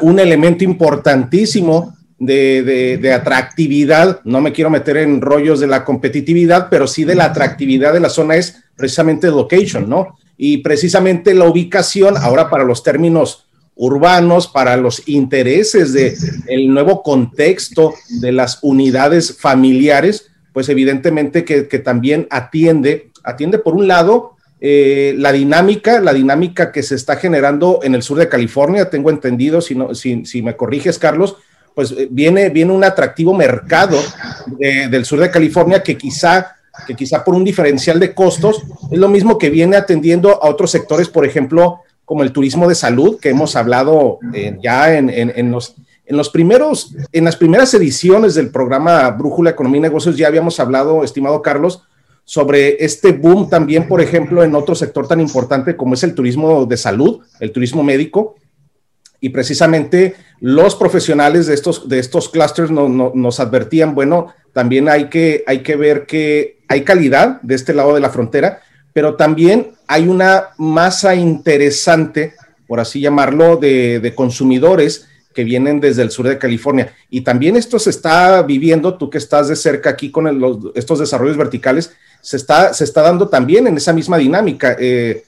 un elemento importantísimo de, atractividad, no me quiero meter en rollos de la competitividad, pero sí de la atractividad de la zona es precisamente location, ¿no? Y precisamente la ubicación, ahora para los términos urbanos, para los intereses del el nuevo contexto de las unidades familiares, pues evidentemente que también atiende atiende por un lado eh, la dinámica, la dinámica que se está generando en el sur de California, tengo entendido, si, no, si, me corriges, Carlos, pues eh, viene, viene un atractivo mercado del sur de California que quizá que quizá por un diferencial de costos es lo mismo que viene atendiendo a otros sectores, por ejemplo, como el turismo de salud, que hemos hablado eh, ya en, los, en los primeros, en las primeras ediciones del programa Brújula Economía y Negocios ya habíamos hablado, estimado Carlos, sobre este boom también, por ejemplo, en otro sector tan importante como es el turismo de salud, el turismo médico, y precisamente los profesionales de estos, de estos clusters nos advertían, bueno, también hay que, hay que ver que hay calidad de este lado de la frontera, pero también hay una masa interesante, por así llamarlo, de, consumidores que vienen desde el sur de California. Y también esto se está viviendo, tú que estás de cerca aquí con estos desarrollos verticales, se está, se está dando también en esa misma dinámica. Eh,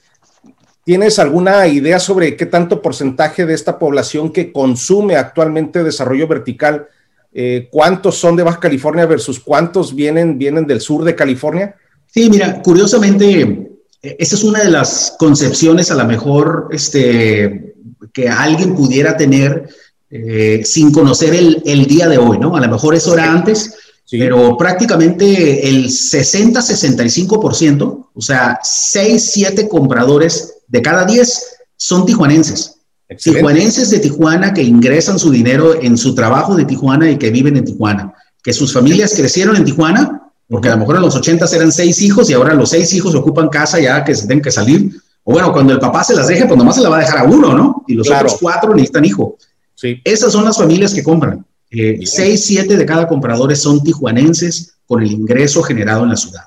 ¿Tienes alguna idea sobre qué tanto porcentaje de esta población que consume actualmente desarrollo vertical, eh, cuántos son de Baja California versus cuántos vienen, vienen del sur de California? Sí, mira, curiosamente, esa es una de las concepciones a lo mejor este, que alguien pudiera tener eh, sin conocer el, el, día de hoy, ¿no? A lo mejor eso era antes, pero prácticamente el 60-65%, o sea, 6, 7 compradores de cada 10 son tijuanenses. Tijuanenses de Tijuana que ingresan su dinero en su trabajo de Tijuana y que viven en Tijuana. Que sus familias crecieron en Tijuana, porque a lo mejor en los 80 eran seis hijos y ahora los seis hijos ocupan casa ya que se tienen que salir. O bueno, cuando el papá se las deje, pues nomás se la va a dejar a uno, ¿no? Y los otros cuatro necesitan hijo. Sí. Esas son las familias que compran. Eh, seis, siete de cada comprador son tijuanenses con el ingreso generado en la ciudad.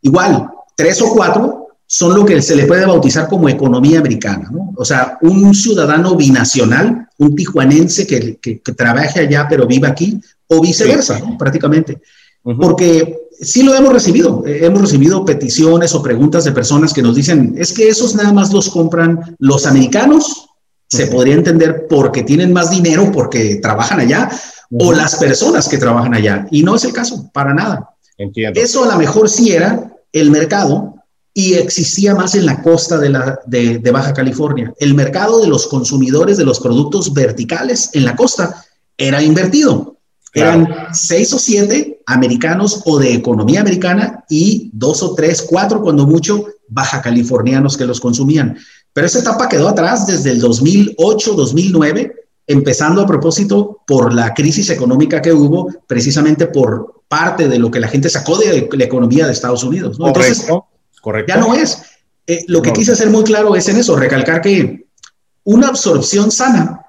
Igual, tres o cuatro son lo que se le puede bautizar como economía americana, ¿no? O sea, un ciudadano binacional, un tijuanense que, que, trabaje allá pero vive aquí, o viceversa, ¿no? prácticamente. Porque sí lo hemos recibido, eh, hemos recibido peticiones o preguntas de personas que nos dicen, es que esos nada más los compran los americanos, se podría entender porque tienen más dinero, porque trabajan allá, o las personas que trabajan allá. Y no es el caso, para nada. Entiendo. Eso a lo mejor sí era el mercado y existía más en la costa de, la, de, Baja California. El mercado de los consumidores de los productos verticales en la costa era invertido. Eran seis o siete americanos o de economía americana y dos o tres, cuatro cuando mucho, baja californianos que los consumían. Pero esa etapa quedó atrás desde el 2008, 2009, empezando a propósito por la crisis económica que hubo, precisamente por parte de lo que la gente sacó de la economía de Estados Unidos. Entonces, Correcto. Ya no es. Eh, lo que quise hacer muy claro es en eso, recalcar que una absorción sana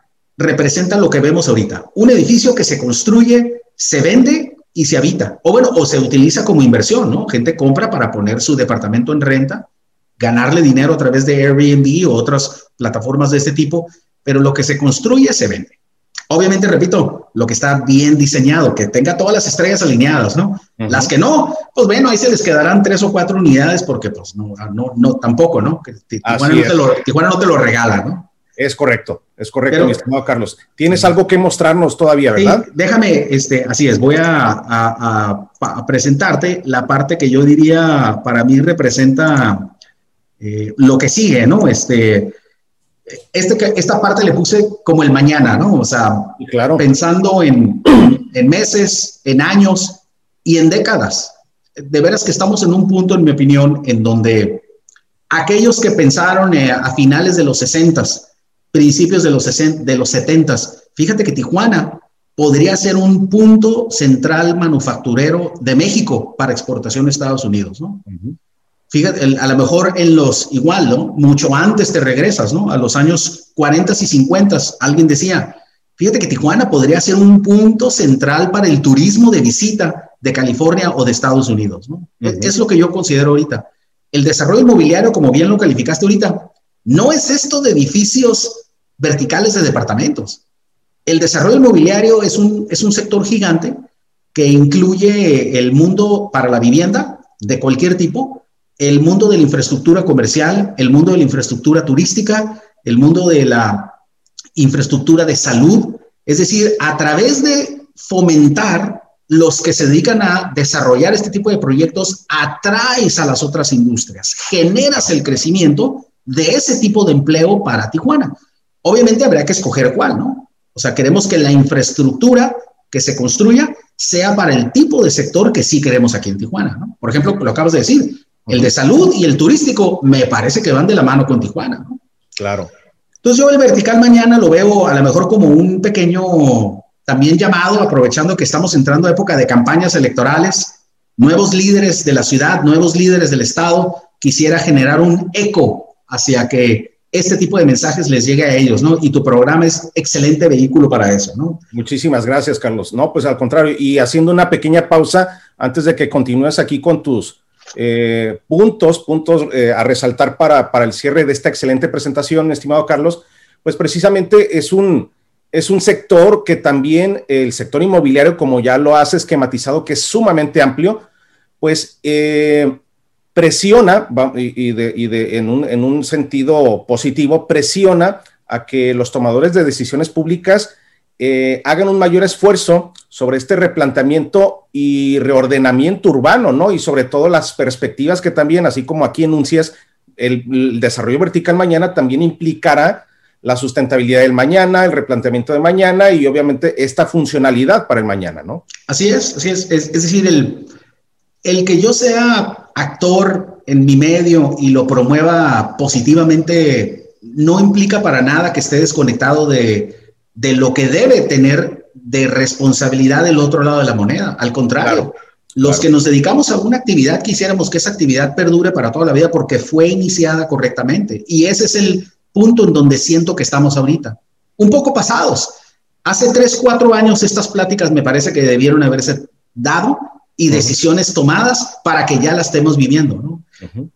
representa lo que vemos ahorita. Un edificio que se construye, se vende y se habita. O bueno, o se utiliza como inversión, ¿no? Gente compra para poner su departamento en renta, ganarle dinero a través de Airbnb o otras plataformas de este tipo, pero lo que se construye se vende. Obviamente, repito, lo que está bien diseñado, que tenga todas las estrellas alineadas, ¿no? Las que no, pues bueno, ahí se les quedarán tres o cuatro unidades porque pues no, no, no tampoco, ¿no? Que Tijuana, no te, lo, Tijuana no te lo regala, ¿no? Es correcto, es correcto, mi estimado Carlos. Tienes algo que mostrarnos todavía, ¿verdad? Sí, déjame, este, así es, voy a, a, a, presentarte la parte que yo diría para mí representa eh, lo que sigue, ¿no? Este, este, esta parte le puse como el mañana, ¿no? O sea, claro. pensando en, en, meses, en años y en décadas. De veras que estamos en un punto, en mi opinión, en donde aquellos que pensaron eh, a finales de los 60, principios de los, 60, de los 70, fíjate que Tijuana podría ser un punto central manufacturero de México para exportación a Estados Unidos, ¿no? Fíjate, a lo mejor en los, igual, ¿no? Mucho antes te regresas, ¿no? A los años 40 y 50, alguien decía, fíjate que Tijuana podría ser un punto central para el turismo de visita de California o de Estados Unidos, ¿no? Es lo que yo considero ahorita. El desarrollo inmobiliario, como bien lo calificaste ahorita, no es esto de edificios verticales de departamentos. El desarrollo inmobiliario es un, es un sector gigante que incluye el mundo para la vivienda de cualquier tipo, el mundo de la infraestructura comercial, el mundo de la infraestructura turística, el mundo de la infraestructura de salud, es decir, a través de fomentar los que se dedican a desarrollar este tipo de proyectos, atraes a las otras industrias, generas el crecimiento de ese tipo de empleo para Tijuana. Obviamente habría que escoger cuál, ¿no? O sea, queremos que la infraestructura que se construya sea para el tipo de sector que sí queremos aquí en Tijuana. ¿no? Por ejemplo, lo acabas de decir, el de salud y el turístico me parece que van de la mano con Tijuana. ¿no? Claro. Entonces yo el vertical mañana lo veo a lo mejor como un pequeño también llamado, aprovechando que estamos entrando a época de campañas electorales, nuevos líderes de la ciudad, nuevos líderes del Estado, quisiera generar un eco hacia que este tipo de mensajes les llegue a ellos, ¿no? Y tu programa es excelente vehículo para eso, ¿no? Muchísimas gracias, Carlos. No, pues al contrario, y haciendo una pequeña pausa antes de que continúes aquí con tus eh, puntos, puntos eh, a resaltar para, para el cierre de esta excelente presentación, estimado Carlos, pues precisamente es un, es un sector que también el sector inmobiliario, como ya lo has esquematizado, que es sumamente amplio, pues eh, presiona, y, de, en, un, sentido positivo, presiona a que los tomadores de decisiones públicas eh, hagan un mayor esfuerzo sobre este replanteamiento y reordenamiento urbano, ¿no? Y sobre todo las perspectivas que también, así como aquí enuncias, el, desarrollo vertical mañana también implicará la sustentabilidad del mañana, el replanteamiento de mañana y obviamente esta funcionalidad para el mañana, ¿no? Así es, así es. Es, es decir, el, el que yo sea actor en mi medio y lo promueva positivamente no implica para nada que esté desconectado de, lo que debe tener de responsabilidad del otro lado de la moneda. Al contrario, los que nos dedicamos a una actividad quisiéramos que esa actividad perdure para toda la vida porque fue iniciada correctamente. Y ese es el punto en donde siento que estamos ahorita. Un poco pasados. Hace tres, cuatro años estas pláticas me parece que debieron haberse dado y decisiones tomadas para que ya las estemos viviendo. ¿no?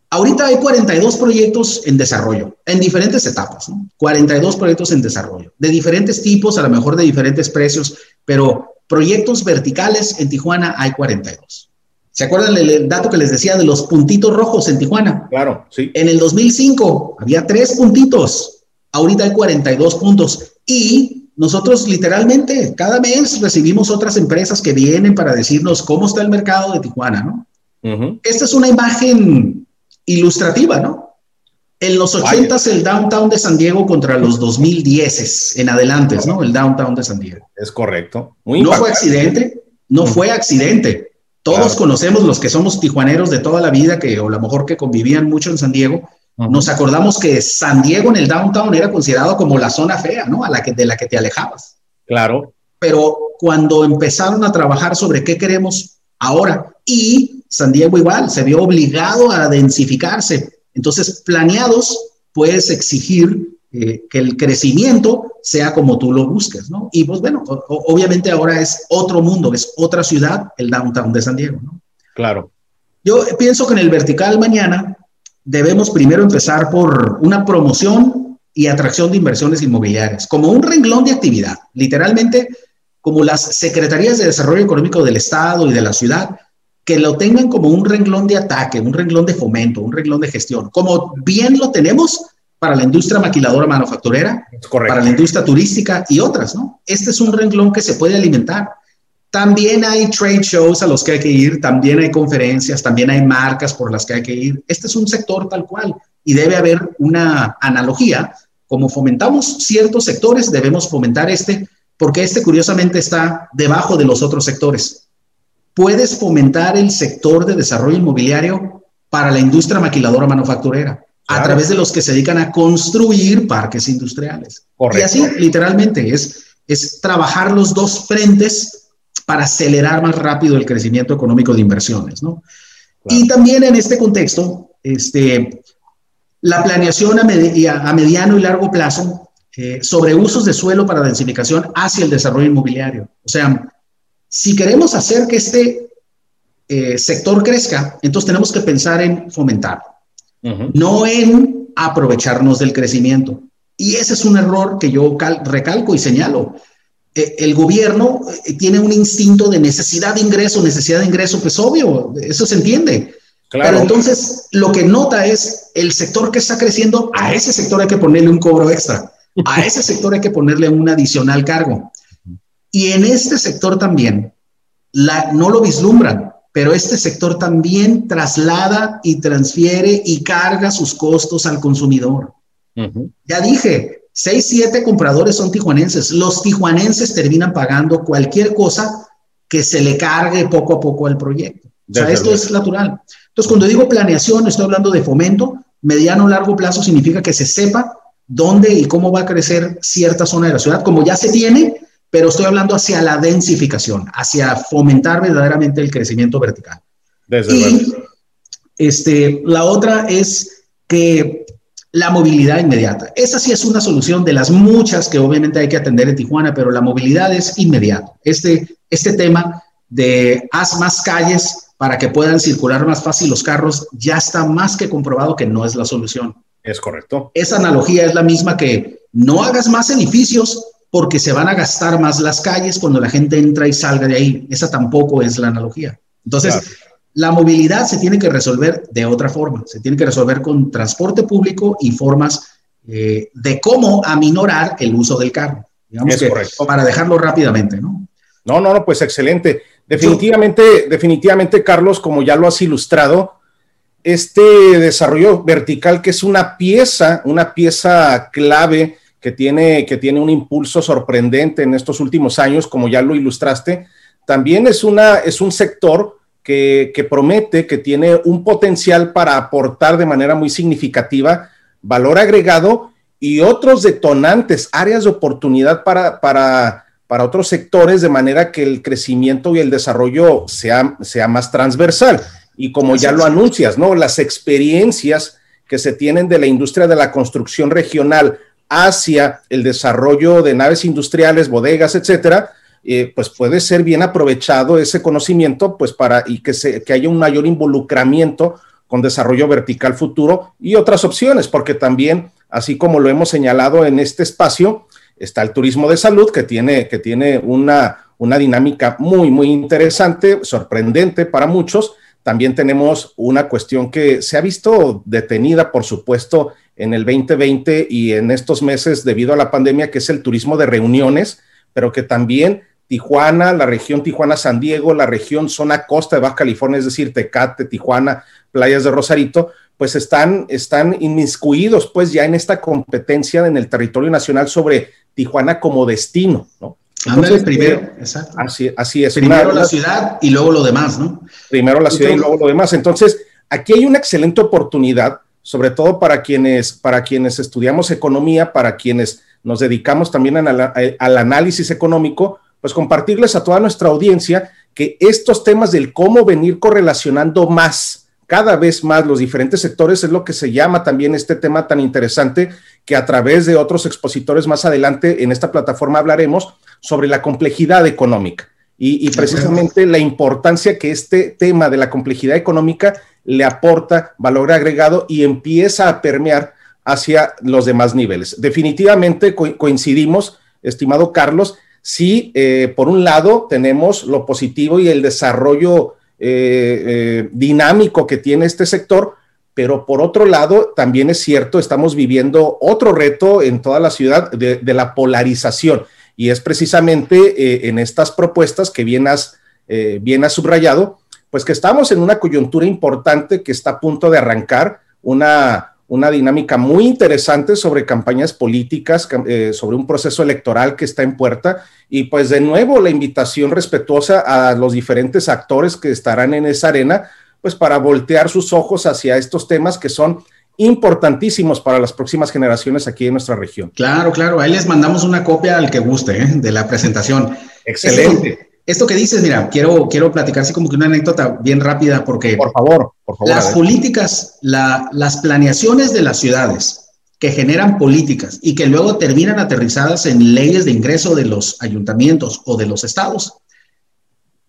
Ahorita hay 42 proyectos en desarrollo, en diferentes etapas, ¿no? 42 proyectos en desarrollo, de diferentes tipos, a lo mejor de diferentes precios, pero proyectos verticales en Tijuana hay 42. ¿Se acuerdan el, dato que les decía de los puntitos rojos en Tijuana? Claro, sí. En el 2005 había tres puntitos, ahorita hay 42 puntos y nosotros literalmente cada mes recibimos otras empresas que vienen para decirnos cómo está el mercado de Tijuana, ¿no? Esta es una imagen ilustrativa, ¿no? En los 80 el downtown de San Diego contra los 2010 en adelante, ¿no? El downtown de San Diego. Es correcto. no fue accidente, no fue accidente. Todos conocemos los que somos tijuaneros de toda la vida, que o a lo mejor que convivían mucho en San Diego, nos acordamos que San Diego en el downtown era considerado como la zona fea, ¿no? A la que, de la que te alejabas. Claro. Pero cuando empezaron a trabajar sobre qué queremos ahora, y San Diego igual se vio obligado a densificarse. Entonces, planeados, puedes exigir eh, que el crecimiento sea como tú lo busques, ¿no? Y pues bueno, obviamente ahora es otro mundo, es otra ciudad, el downtown de San Diego, ¿no? Claro. Yo pienso que en el vertical mañana debemos primero empezar por una promoción y atracción de inversiones inmobiliarias, como un renglón de actividad, literalmente como las secretarías de desarrollo económico del Estado y de la ciudad, que lo tengan como un renglón de ataque, un renglón de fomento, un renglón de gestión, como bien lo tenemos para la industria maquiladora manufacturera, para la industria turística y otras, ¿no? Este es un renglón que se puede alimentar. También hay trade shows a los que hay que ir, también hay conferencias, también hay marcas por las que hay que ir. Este es un sector tal cual y debe haber una analogía. Como fomentamos ciertos sectores, debemos fomentar este, porque este curiosamente está debajo de los otros sectores. Puedes fomentar el sector de desarrollo inmobiliario para la industria maquiladora manufacturera, a través de los que se dedican a construir parques industriales. Y así, literalmente, es, es trabajar los dos frentes para acelerar más rápido el crecimiento económico de inversiones, ¿no? Y también en este contexto, este, la planeación a, mediano y largo plazo eh, sobre usos de suelo para densificación hacia el desarrollo inmobiliario. O sea, si queremos hacer que este eh, sector crezca, entonces tenemos que pensar en fomentarlo, no en aprovecharnos del crecimiento. Y ese es un error que yo recalco y señalo. Eh, el gobierno eh, tiene un instinto de necesidad de ingreso, necesidad de ingreso, pues obvio, eso se entiende. Claro. Pero entonces lo que nota es el sector que está creciendo, a ese sector hay que ponerle un cobro extra, a ese sector hay que ponerle un adicional cargo. Y en este sector también, la, no lo vislumbran, pero este sector también traslada y transfiere y carga sus costos al consumidor. Ya dije, Seis, siete compradores son tijuanenses. Los tijuanenses terminan pagando cualquier cosa que se le cargue poco a poco al proyecto. O sea, esto es natural. Entonces, cuando digo planeación, estoy hablando de fomento. Mediano o largo plazo significa que se sepa dónde y cómo va a crecer cierta zona de la ciudad, como ya se tiene, pero estoy hablando hacia la densificación, hacia fomentar verdaderamente el crecimiento vertical. Desde y este, la otra es que la movilidad inmediata. Esa sí es una solución de las muchas que obviamente hay que atender en Tijuana, pero la movilidad es inmediata. Este, este tema de haz más calles para que puedan circular más fácil los carros ya está más que comprobado que no es la solución. Es correcto. Esa analogía es la misma que no hagas más edificios porque se van a gastar más las calles cuando la gente entra y salga de ahí. Esa tampoco es la analogía. Entonces, la movilidad se tiene que resolver de otra forma, se tiene que resolver con transporte público y formas eh, de cómo aminorar el uso del carro. Digamos que, Para dejarlo rápidamente, ¿no? No, no, no, pues excelente. Definitivamente, definitivamente, Carlos, como ya lo has ilustrado, este desarrollo vertical que es una pieza, una pieza clave que tiene, que tiene un impulso sorprendente en estos últimos años, como ya lo ilustraste, también es, una, es un sector que, promete, que tiene un potencial para aportar de manera muy significativa valor agregado y otros detonantes, áreas de oportunidad para, para, para otros sectores, de manera que el crecimiento y el desarrollo sea, sea más transversal. Y como ya lo anuncias, ¿no? Las experiencias que se tienen de la industria de la construcción regional hacia el desarrollo de naves industriales, bodegas, etcétera, eh, pues puede ser bien aprovechado ese conocimiento, pues para y que, se, que haya un mayor involucramiento con desarrollo vertical futuro y otras opciones, porque también, así como lo hemos señalado en este espacio, está el turismo de salud, que tiene, que tiene una, una dinámica muy, muy interesante, sorprendente para muchos. También tenemos una cuestión que se ha visto detenida, por supuesto, en el 2020 y en estos meses debido a la pandemia, que es el turismo de reuniones, pero que también Tijuana, la región Tijuana-San Diego, la región zona costa de Baja California, es decir, Tecate, Tijuana, playas de Rosarito, pues están, están inmiscuidos pues ya en esta competencia en el territorio nacional sobre Tijuana como destino, ¿no? Entonces, primero, exacto. Así, así es. Primero la ciudad y luego lo demás, ¿no? Primero la ciudad y luego lo demás. Entonces, aquí hay una excelente oportunidad, sobre todo para quienes, para quienes estudiamos economía, para quienes nos dedicamos también al análisis económico, pues compartirles a toda nuestra audiencia que estos temas del cómo venir correlacionando más, cada vez más los diferentes sectores es lo que se llama también este tema tan interesante que a través de otros expositores más adelante en esta plataforma hablaremos sobre la complejidad económica y, y precisamente la importancia que este tema de la complejidad económica le aporta valor agregado y empieza a permear hacia los demás niveles. Definitivamente coincidimos, estimado Carlos, sí, eh, por un lado tenemos lo positivo y el desarrollo eh, eh, dinámico que tiene este sector, pero por otro lado también es cierto, estamos viviendo otro reto en toda la ciudad de, la polarización. Y es precisamente en estas propuestas que bien has, bien has subrayado, pues que estamos en una coyuntura importante que está a punto de arrancar, una una dinámica muy interesante sobre campañas políticas, eh, sobre un proceso electoral que está en puerta. Y pues de nuevo la invitación respetuosa a los diferentes actores que estarán en esa arena, pues para voltear sus ojos hacia estos temas que son importantísimos para las próximas generaciones aquí en nuestra región. Claro, claro. Ahí les mandamos una copia al que guste ¿eh? de la presentación. Excelente esto que dices, mira, quiero, quiero platicar así como que una anécdota bien rápida porque... Por favor, por favor. Las políticas, las planeaciones de las ciudades que generan políticas y que luego terminan aterrizadas en leyes de ingreso de los ayuntamientos o de los estados,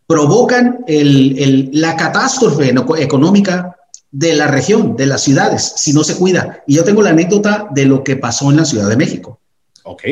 provocan la catástrofe económica de la región, de las ciudades, si no se cuida. Y yo tengo la anécdota de lo que pasó en la Ciudad de México. Ok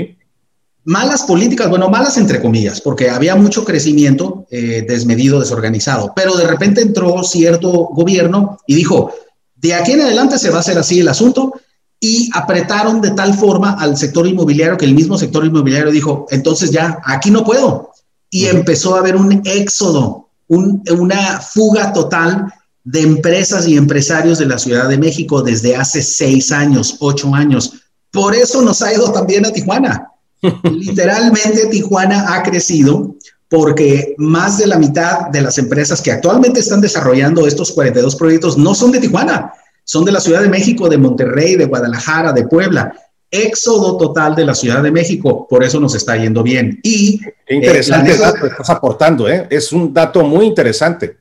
malas políticas, bueno, malas entre comillas, porque había mucho crecimiento eh, desmedido, desorganizado, pero de repente entró cierto gobierno y dijo, de aquí en adelante se va a hacer así el asunto y apretaron de tal forma al sector inmobiliario que el mismo sector inmobiliario dijo, entonces ya, aquí no puedo. Y empezó a haber un éxodo, una fuga total de empresas y empresarios de la Ciudad de México desde hace seis años, ocho años. Por eso nos ha ido también a Tijuana Literalmente Tijuana ha crecido porque más de la mitad de las empresas que actualmente están desarrollando estos 42 proyectos no son de Tijuana, son de la Ciudad de México, de Monterrey, de Guadalajara, de Puebla. Éxodo total de la Ciudad de México, por eso nos está yendo bien. Y Qué interesante eh, dato estás aportando, ¿eh? es un dato muy interesante.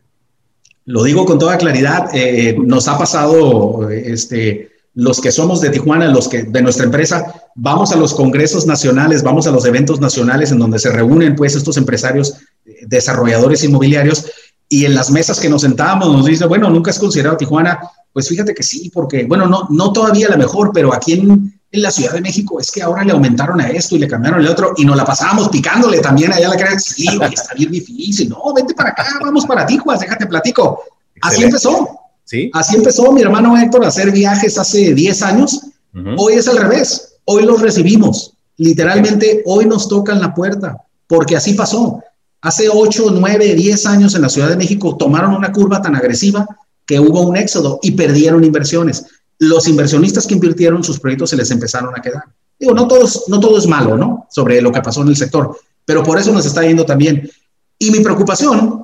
Lo digo con toda claridad, eh, nos ha pasado este, los que somos de Tijuana, los que de nuestra empresa, vamos a los congresos nacionales, vamos a los eventos nacionales en donde se reúnen pues estos empresarios eh, desarrolladores inmobiliarios y en las mesas que nos sentábamos nos dice, bueno, nunca has considerado Tijuana, pues fíjate que sí, porque bueno, no, no todavía la mejor, pero aquí en, en la Ciudad de México es que ahora le aumentaron a esto y le cambiaron el otro y nos la pasábamos picándole también allá la cara, sí, está bien difícil, no, vente para acá, vamos para Tijuana, déjate platico. Así empezó. Así empezó mi hermano Héctor a hacer viajes hace 10 años. Hoy es al revés. Hoy los recibimos. Literalmente, hoy nos tocan la puerta, porque así pasó. Hace 8, 9, 10 años en la Ciudad de México tomaron una curva tan agresiva que hubo un éxodo y perdieron inversiones. Los inversionistas que invirtieron sus proyectos se les empezaron a quedar. Digo, no, todos, no todo es malo, ¿no? Sobre lo que pasó en el sector, pero por eso nos está yendo también. Y mi preocupación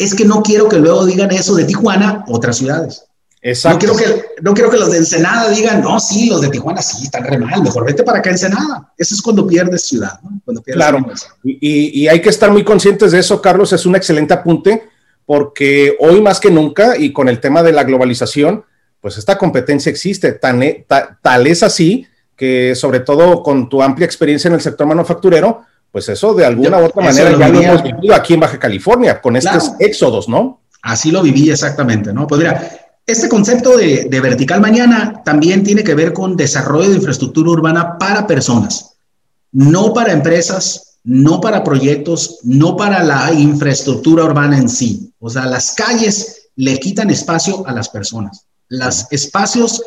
es que no quiero que luego digan eso de Tijuana, otras ciudades. Exacto. No quiero, que, no quiero que los de Ensenada digan, no, sí, los de Tijuana sí, están re mal, mejor vete para acá Ensenada. Eso es cuando pierdes ciudad, ¿no? Cuando pierdes claro, y, y, hay que estar muy conscientes de eso, Carlos, es un excelente apunte, porque hoy más que nunca, y con el tema de la globalización, pues esta competencia existe, tan, tal es así que sobre todo con tu amplia experiencia en el sector manufacturero, pues eso de alguna u otra manera ya lo hemos vivido aquí en Baja California, con estos éxodos, ¿no? Así lo viví exactamente, ¿no? Pues mira, este concepto de, de, vertical mañana también tiene que ver con desarrollo de infraestructura urbana para personas, no para empresas, no para proyectos, no para la infraestructura urbana en sí. O sea, las calles le quitan espacio a las personas. Los espacios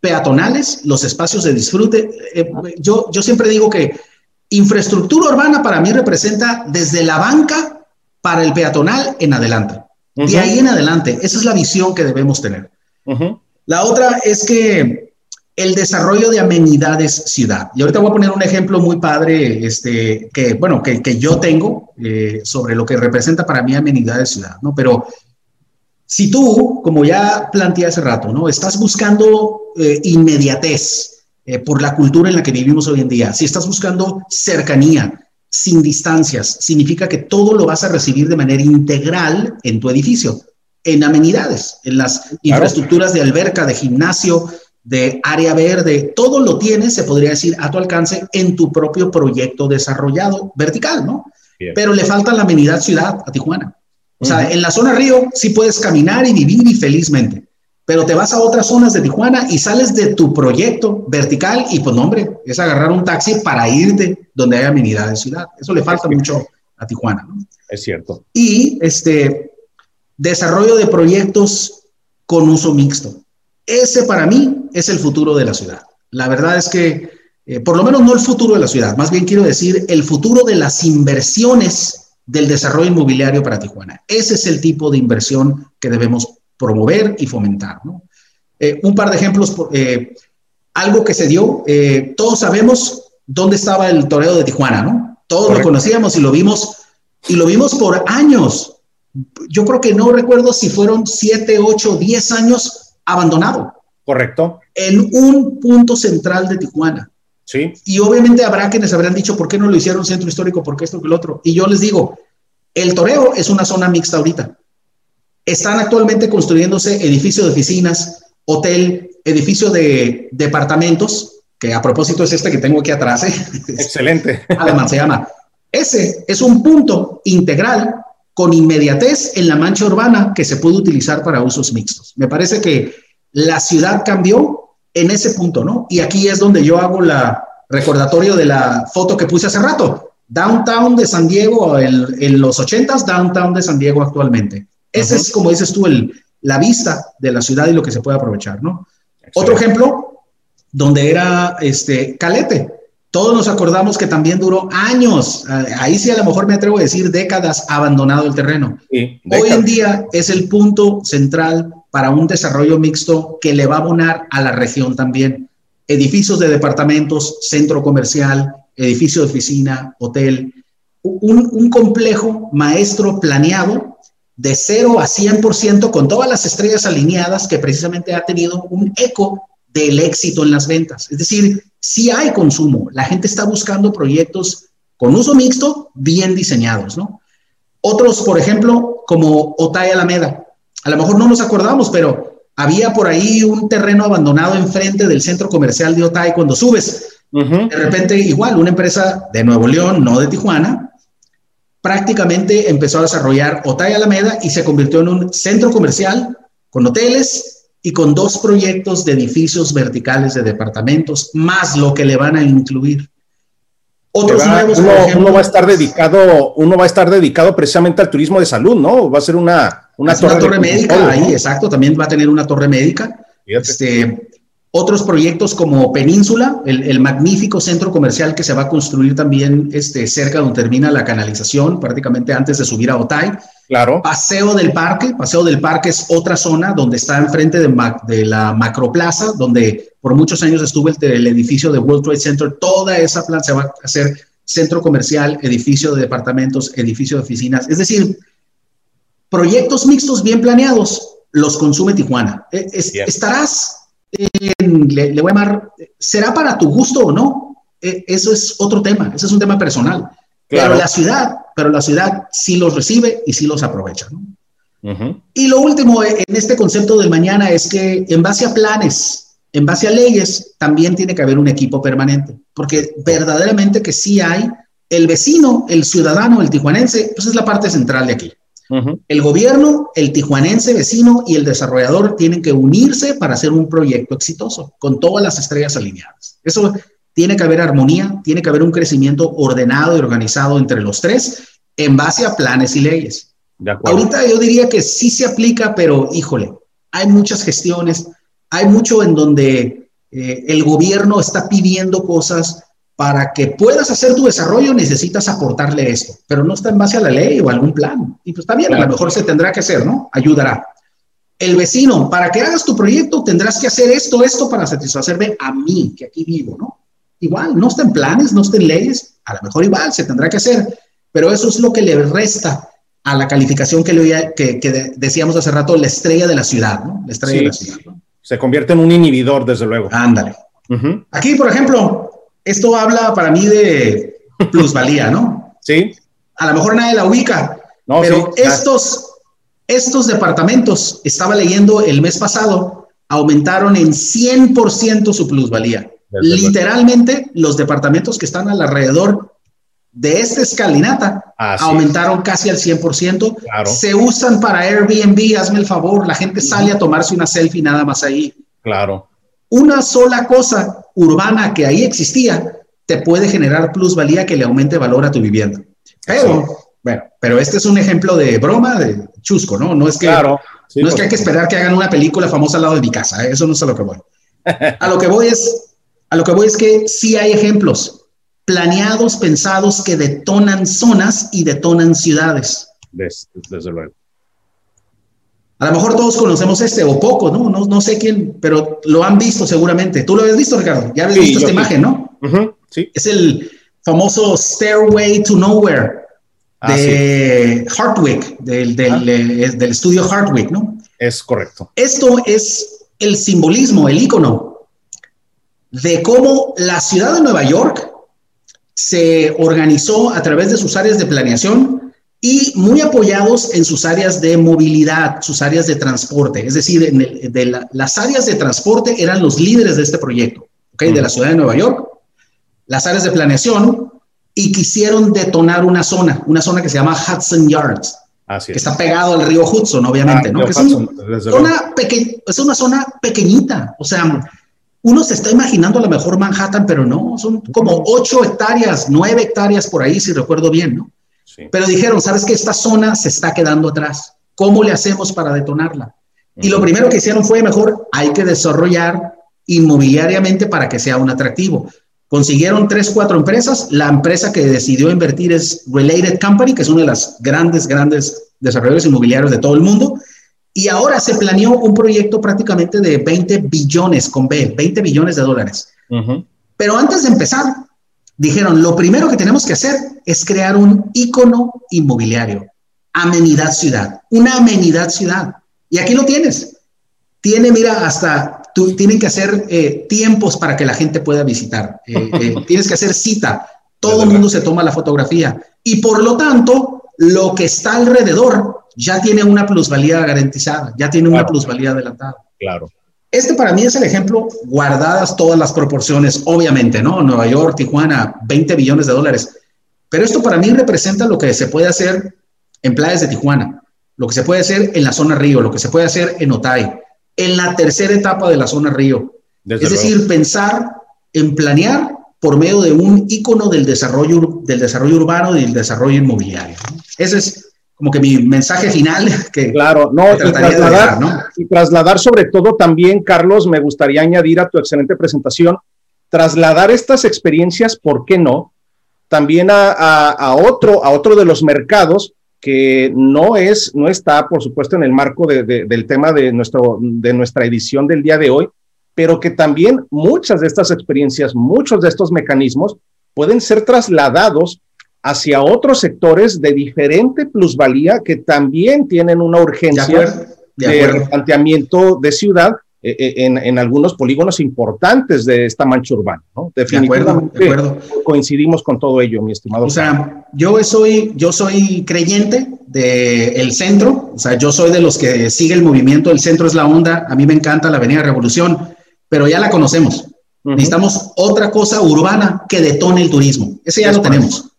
peatonales, los espacios de disfrute. Eh, yo, yo siempre digo que Infraestructura urbana para mí representa desde la banca para el peatonal en adelante. De ahí en adelante. Esa es la visión que debemos tener. La otra es que el desarrollo de amenidades ciudad. Y ahorita voy a poner un ejemplo muy padre, este, que, bueno, que, que yo tengo eh, sobre lo que representa para mí amenidades ciudad, ¿no? Pero si tú, como ya planteé hace rato, ¿no? Estás buscando eh, inmediatez, eh, por la cultura en la que vivimos hoy en día. Si estás buscando cercanía, sin distancias, significa que todo lo vas a recibir de manera integral en tu edificio, en amenidades, en las infraestructuras de alberca, de gimnasio, de área verde, todo lo tienes, se podría decir, a tu alcance en tu propio proyecto desarrollado vertical, ¿no? Pero le falta la amenidad ciudad a Tijuana. O sea, en la zona río sí puedes caminar y vivir y felizmente pero te vas a otras zonas de Tijuana y sales de tu proyecto vertical y pues no, hombre, es agarrar un taxi para irte donde hay amenidad de ciudad. Eso le falta mucho a Tijuana. ¿no? Es cierto. Y este desarrollo de proyectos con uso mixto. Ese para mí es el futuro de la ciudad. La verdad es que, eh, por lo menos no el futuro de la ciudad, más bien quiero decir el futuro de las inversiones del desarrollo inmobiliario para Tijuana. Ese es el tipo de inversión que debemos promover y fomentar. ¿no? Eh, un par de ejemplos, eh, algo que se dio, eh, todos sabemos dónde estaba el toreo de Tijuana, ¿no? Todos lo conocíamos y lo vimos, y lo vimos por años. Yo creo que no recuerdo si fueron siete, ocho, diez años abandonado. Correcto. En un punto central de Tijuana. Sí. Y obviamente habrá quienes habrán dicho, ¿por qué no lo hicieron centro histórico? ¿Por qué esto que el otro? Y yo les digo, el toreo es una zona mixta ahorita. Están actualmente construyéndose edificios de oficinas, hotel, edificio de departamentos, que a propósito es este que tengo aquí atrás. ¿eh? Excelente. Alemán se llama. Ese es un punto integral con inmediatez en la mancha urbana que se puede utilizar para usos mixtos. Me parece que la ciudad cambió en ese punto, ¿no? Y aquí es donde yo hago la recordatorio de la foto que puse hace rato. Downtown de San Diego en, en los 80s, downtown de San Diego actualmente. Ese es, como dices tú, el, la vista de la ciudad y lo que se puede aprovechar, ¿no? Otro ejemplo, donde era este Calete. Todos nos acordamos que también duró años, ahí sí a lo mejor me atrevo a decir décadas abandonado el terreno. Hoy en día es el punto central para un desarrollo mixto que le va a abonar a la región también. Edificios de departamentos, centro comercial, edificio de oficina, hotel, un, un complejo maestro planeado de 0 a 100% con todas las estrellas alineadas que precisamente ha tenido un eco del éxito en las ventas. Es decir, si hay consumo, la gente está buscando proyectos con uso mixto bien diseñados, ¿no? Otros, por ejemplo, como Otay Alameda. A lo mejor no nos acordamos, pero había por ahí un terreno abandonado enfrente del centro comercial de Otay cuando subes. De repente, igual, una empresa de Nuevo León, no de Tijuana, prácticamente empezó a desarrollar Otay Alameda y se convirtió en un centro comercial con hoteles y con dos proyectos de edificios verticales de departamentos, más lo que le van a incluir. Otros nuevos, uno, va a estar dedicado, uno va a estar dedicado precisamente al turismo de salud, ¿no? Va a ser una, una torre, médica ahí, exacto, también va a tener una torre médica. Este, otros proyectos como Península, el, magnífico centro comercial que se va a construir también este, cerca donde termina la canalización, prácticamente antes de subir a Otay. Claro. Paseo del Parque, Paseo del Parque es otra zona donde está enfrente de, de la Macroplaza, donde por muchos años estuvo el, edificio de World Trade Center. Toda esa planta se va a hacer centro comercial, edificio de departamentos, edificio de oficinas. Es decir, proyectos mixtos bien planeados los consume Tijuana. E, estarás, le, voy a llamar, ¿será para tu gusto o no? E, eso es otro tema, ese es un tema personal. Pero la ciudad, pero la ciudad sí los recibe y sí los aprovecha. Y lo último en este concepto del mañana es que en base a planes, en base a leyes, también tiene que haber un equipo permanente, porque verdaderamente que sí hay el vecino, el ciudadano, el tijuanense, pues es la parte central de aquí. El gobierno, el tijuanense vecino y el desarrollador tienen que unirse para hacer un proyecto exitoso, con todas las estrellas alineadas. Eso tiene que haber armonía, tiene que haber un crecimiento ordenado y organizado entre los tres en base a planes y leyes. Ahorita yo diría que sí se aplica, pero híjole, hay muchas gestiones, hay mucho en donde eh, el gobierno está pidiendo cosas para que puedas hacer tu desarrollo necesitas aportarle esto, pero no está en base a la ley o algún plan. Y pues está bien, a lo mejor se tendrá que hacer, ¿no? Ayudará. El vecino, para que hagas tu proyecto tendrás que hacer esto, esto para satisfacerme a mí, que aquí vivo, ¿no? igual, no está en planes, no está en leyes, a lo mejor igual se tendrá que hacer, pero eso es lo que le resta a la calificación que, le, que, decíamos hace rato, la estrella de la ciudad, ¿no? La estrella de la ciudad. Se convierte en un inhibidor, desde luego. Ándale. Aquí, por ejemplo, esto habla para mí de plusvalía, ¿no? Sí. A lo mejor nadie la ubica, no, pero estos, estos departamentos, estaba leyendo el mes pasado, aumentaron en 100% su plusvalía. Literalmente, los departamentos que están alrededor de esta escalinata aumentaron casi al 100%. Se usan para Airbnb, hazme el favor, la gente sale a tomarse una selfie nada más ahí. Claro. Una sola cosa urbana que ahí existía te puede generar plusvalía que le aumente valor a tu vivienda. Pero, bueno, pero este es un ejemplo de broma, de chusco, ¿no? No es que, no es que hay que esperar que hagan una película famosa al lado de mi casa, ¿eh? eso no es a lo que voy. A lo que voy es, a lo que voy es que sí hay ejemplos planeados, pensados que detonan zonas y detonan ciudades. Desde, luego. A lo mejor todos conocemos este o poco, ¿no? ¿no? No sé quién, pero lo han visto seguramente. ¿Tú lo habías visto, Ricardo? Ya habías visto esta imagen, ¿no? sí. Es el famoso Stairway to Nowhere ah, de Hartwick, del, del, ah. del estudio Hartwick, ¿no? Es correcto. Esto es el simbolismo, el icono de cómo la ciudad de Nueva York se organizó a través de sus áreas de planeación y muy apoyados en sus áreas de movilidad, sus áreas de transporte. Es decir, de las áreas de transporte eran los líderes de este proyecto, ¿okay? de la ciudad de Nueva York, las áreas de planeación, y quisieron detonar una zona, una zona que se llama Hudson Yards, que está pegado al río Hudson, obviamente, ah, ¿no? es, es una zona pequeñita, o sea, uno se está imaginando a lo mejor Manhattan, pero no, son como ocho hectáreas, nueve hectáreas por ahí, si recuerdo bien, ¿no? Pero dijeron, ¿sabes que Esta zona se está quedando atrás. ¿Cómo le hacemos para detonarla? Y lo primero que hicieron fue, mejor, hay que desarrollar inmobiliariamente para que sea un atractivo. Consiguieron tres, cuatro empresas. La empresa que decidió invertir es Related Company, que es una de las grandes, grandes desarrolladores inmobiliarios de todo el mundo. Y ahora se planeó un proyecto prácticamente de 20 billones con B, 20 billones de dólares. Pero antes de empezar, dijeron, lo primero que tenemos que hacer es crear un icono inmobiliario, amenidad ciudad, una amenidad ciudad. Y aquí lo tienes. Tiene, mira, hasta tú, tienen que hacer eh, tiempos para que la gente pueda visitar. Eh, eh, tienes que hacer cita. Todo el mundo se toma la fotografía. Y por lo tanto, lo que está alrededor ya tiene una plusvalía garantizada, ya tiene una plusvalía adelantada. Claro. Este para mí es el ejemplo, guardadas todas las proporciones, obviamente, ¿no? Nueva York, Tijuana, 20 billones de dólares. Pero esto para mí representa lo que se puede hacer en playas de Tijuana, lo que se puede hacer en la zona Río, lo que se puede hacer en Otay, en la tercera etapa de la zona Río. es decir, pensar en planear por medio de un icono del desarrollo, del desarrollo urbano y del desarrollo inmobiliario. Ese es como que mi mensaje final que claro no, y trasladar, ¿no? y trasladar sobre todo también Carlos me gustaría añadir a tu excelente presentación trasladar estas experiencias por qué no también a, a, otro a otro de los mercados que no es no está por supuesto en el marco de, del tema de nuestro de nuestra edición del día de hoy pero que también muchas de estas experiencias muchos de estos mecanismos pueden ser trasladados hacia otros sectores de diferente plusvalía que también tienen una urgencia de, planteamiento de ciudad eh, eh, en, algunos polígonos importantes de esta mancha urbana. ¿no? Definitivamente coincidimos con todo ello, mi estimado. O sea, yo soy, yo soy creyente del centro, o sea, yo soy de los que sigue el movimiento, el centro es la onda, a mí me encanta la Avenida Revolución, pero ya la conocemos. Necesitamos otra cosa urbana que detone el turismo. Ese ya lo tenemos.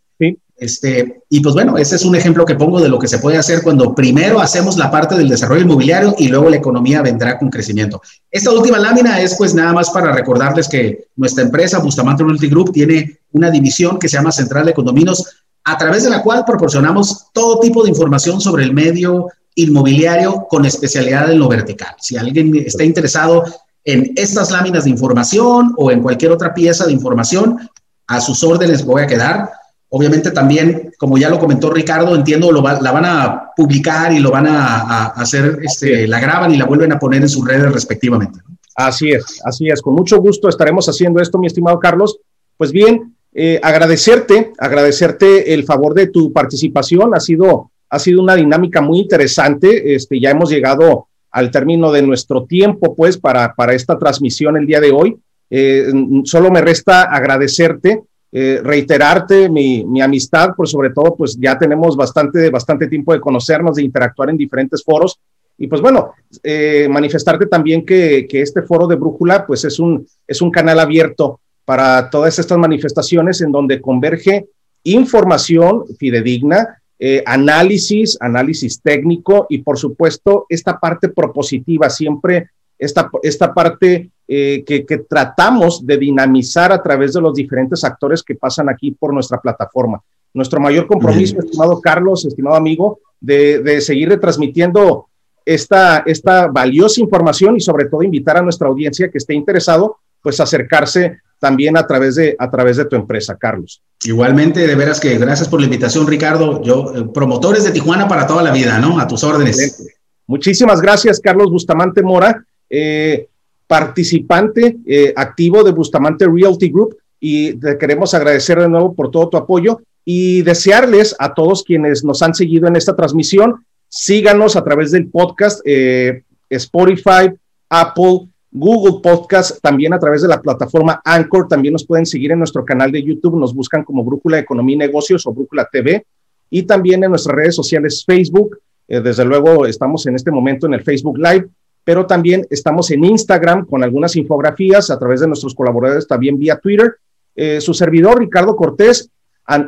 Este, y pues bueno, ese es un ejemplo que pongo de lo que se puede hacer cuando primero hacemos la parte del desarrollo inmobiliario y luego la economía vendrá con crecimiento. Esta última lámina es pues nada más para recordarles que nuestra empresa Bustamante Realty Group tiene una división que se llama Central de Condominios, a través de la cual proporcionamos todo tipo de información sobre el medio inmobiliario con especialidad en lo vertical. Si alguien está interesado en estas láminas de información o en cualquier otra pieza de información, a sus órdenes voy a quedar. Obviamente también, como ya lo comentó Ricardo, entiendo, lo la van a publicar y lo van a, hacer, este, la graban y la vuelven a poner en sus redes respectivamente. Así es, así es. Con mucho gusto estaremos haciendo esto, mi estimado Carlos. Pues bien, eh, agradecerte, agradecerte el favor de tu participación. Ha sido, ha sido una dinámica muy interesante. Este, ya hemos llegado al término de nuestro tiempo, pues, para, para esta transmisión el día de hoy. Eh, solo me resta agradecerte eh, reiterarte mi, mi, amistad, por sobre todo, pues ya tenemos bastante, bastante tiempo de conocernos, de interactuar en diferentes foros. Y pues bueno, eh, manifestarte también que, que, este foro de Brújula, pues es un, es un canal abierto para todas estas manifestaciones en donde converge información fidedigna, eh, análisis, análisis técnico y por supuesto esta parte propositiva, siempre esta, esta parte eh, que, tratamos de dinamizar a través de los diferentes actores que pasan aquí por nuestra plataforma. Nuestro mayor compromiso, estimado Carlos, estimado amigo, de, seguir retransmitiendo esta, esta valiosa información y sobre todo invitar a nuestra audiencia que esté interesado, pues acercarse también a través de, a través de tu empresa, Carlos. Igualmente, de veras que gracias por la invitación, Ricardo. Yo, eh, promotores de Tijuana para toda la vida, ¿no? A tus órdenes. Muchísimas gracias, Carlos Bustamante Mora. Eh, participante eh, activo de Bustamante Realty Group y te queremos agradecer de nuevo por todo tu apoyo y desearles a todos quienes nos han seguido en esta transmisión, síganos a través del podcast eh, Spotify, Apple, Google Podcast, también a través de la plataforma Anchor, también nos pueden seguir en nuestro canal de YouTube, nos buscan como Brújula Economía y Negocios o Brújula TV y también en nuestras redes sociales Facebook, desde luego estamos en este momento en el Facebook Live pero también estamos en Instagram con algunas infografías a través de nuestros colaboradores, también vía Twitter. Eh, su servidor, Ricardo Cortés,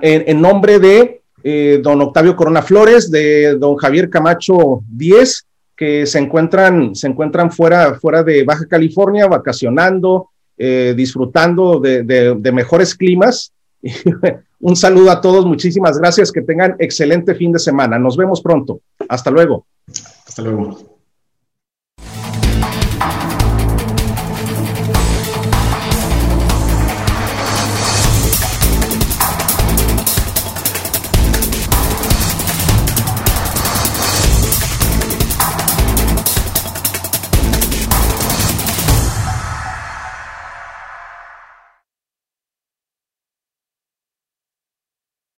en, nombre de eh, don Octavio Corona Flores, de don Javier Camacho 10, que se encuentran, se encuentran fuera, fuera de Baja California, vacacionando, eh, disfrutando de, de mejores climas. Un saludo a todos, muchísimas gracias, que tengan excelente fin de semana. Nos vemos pronto. Hasta luego. Hasta luego.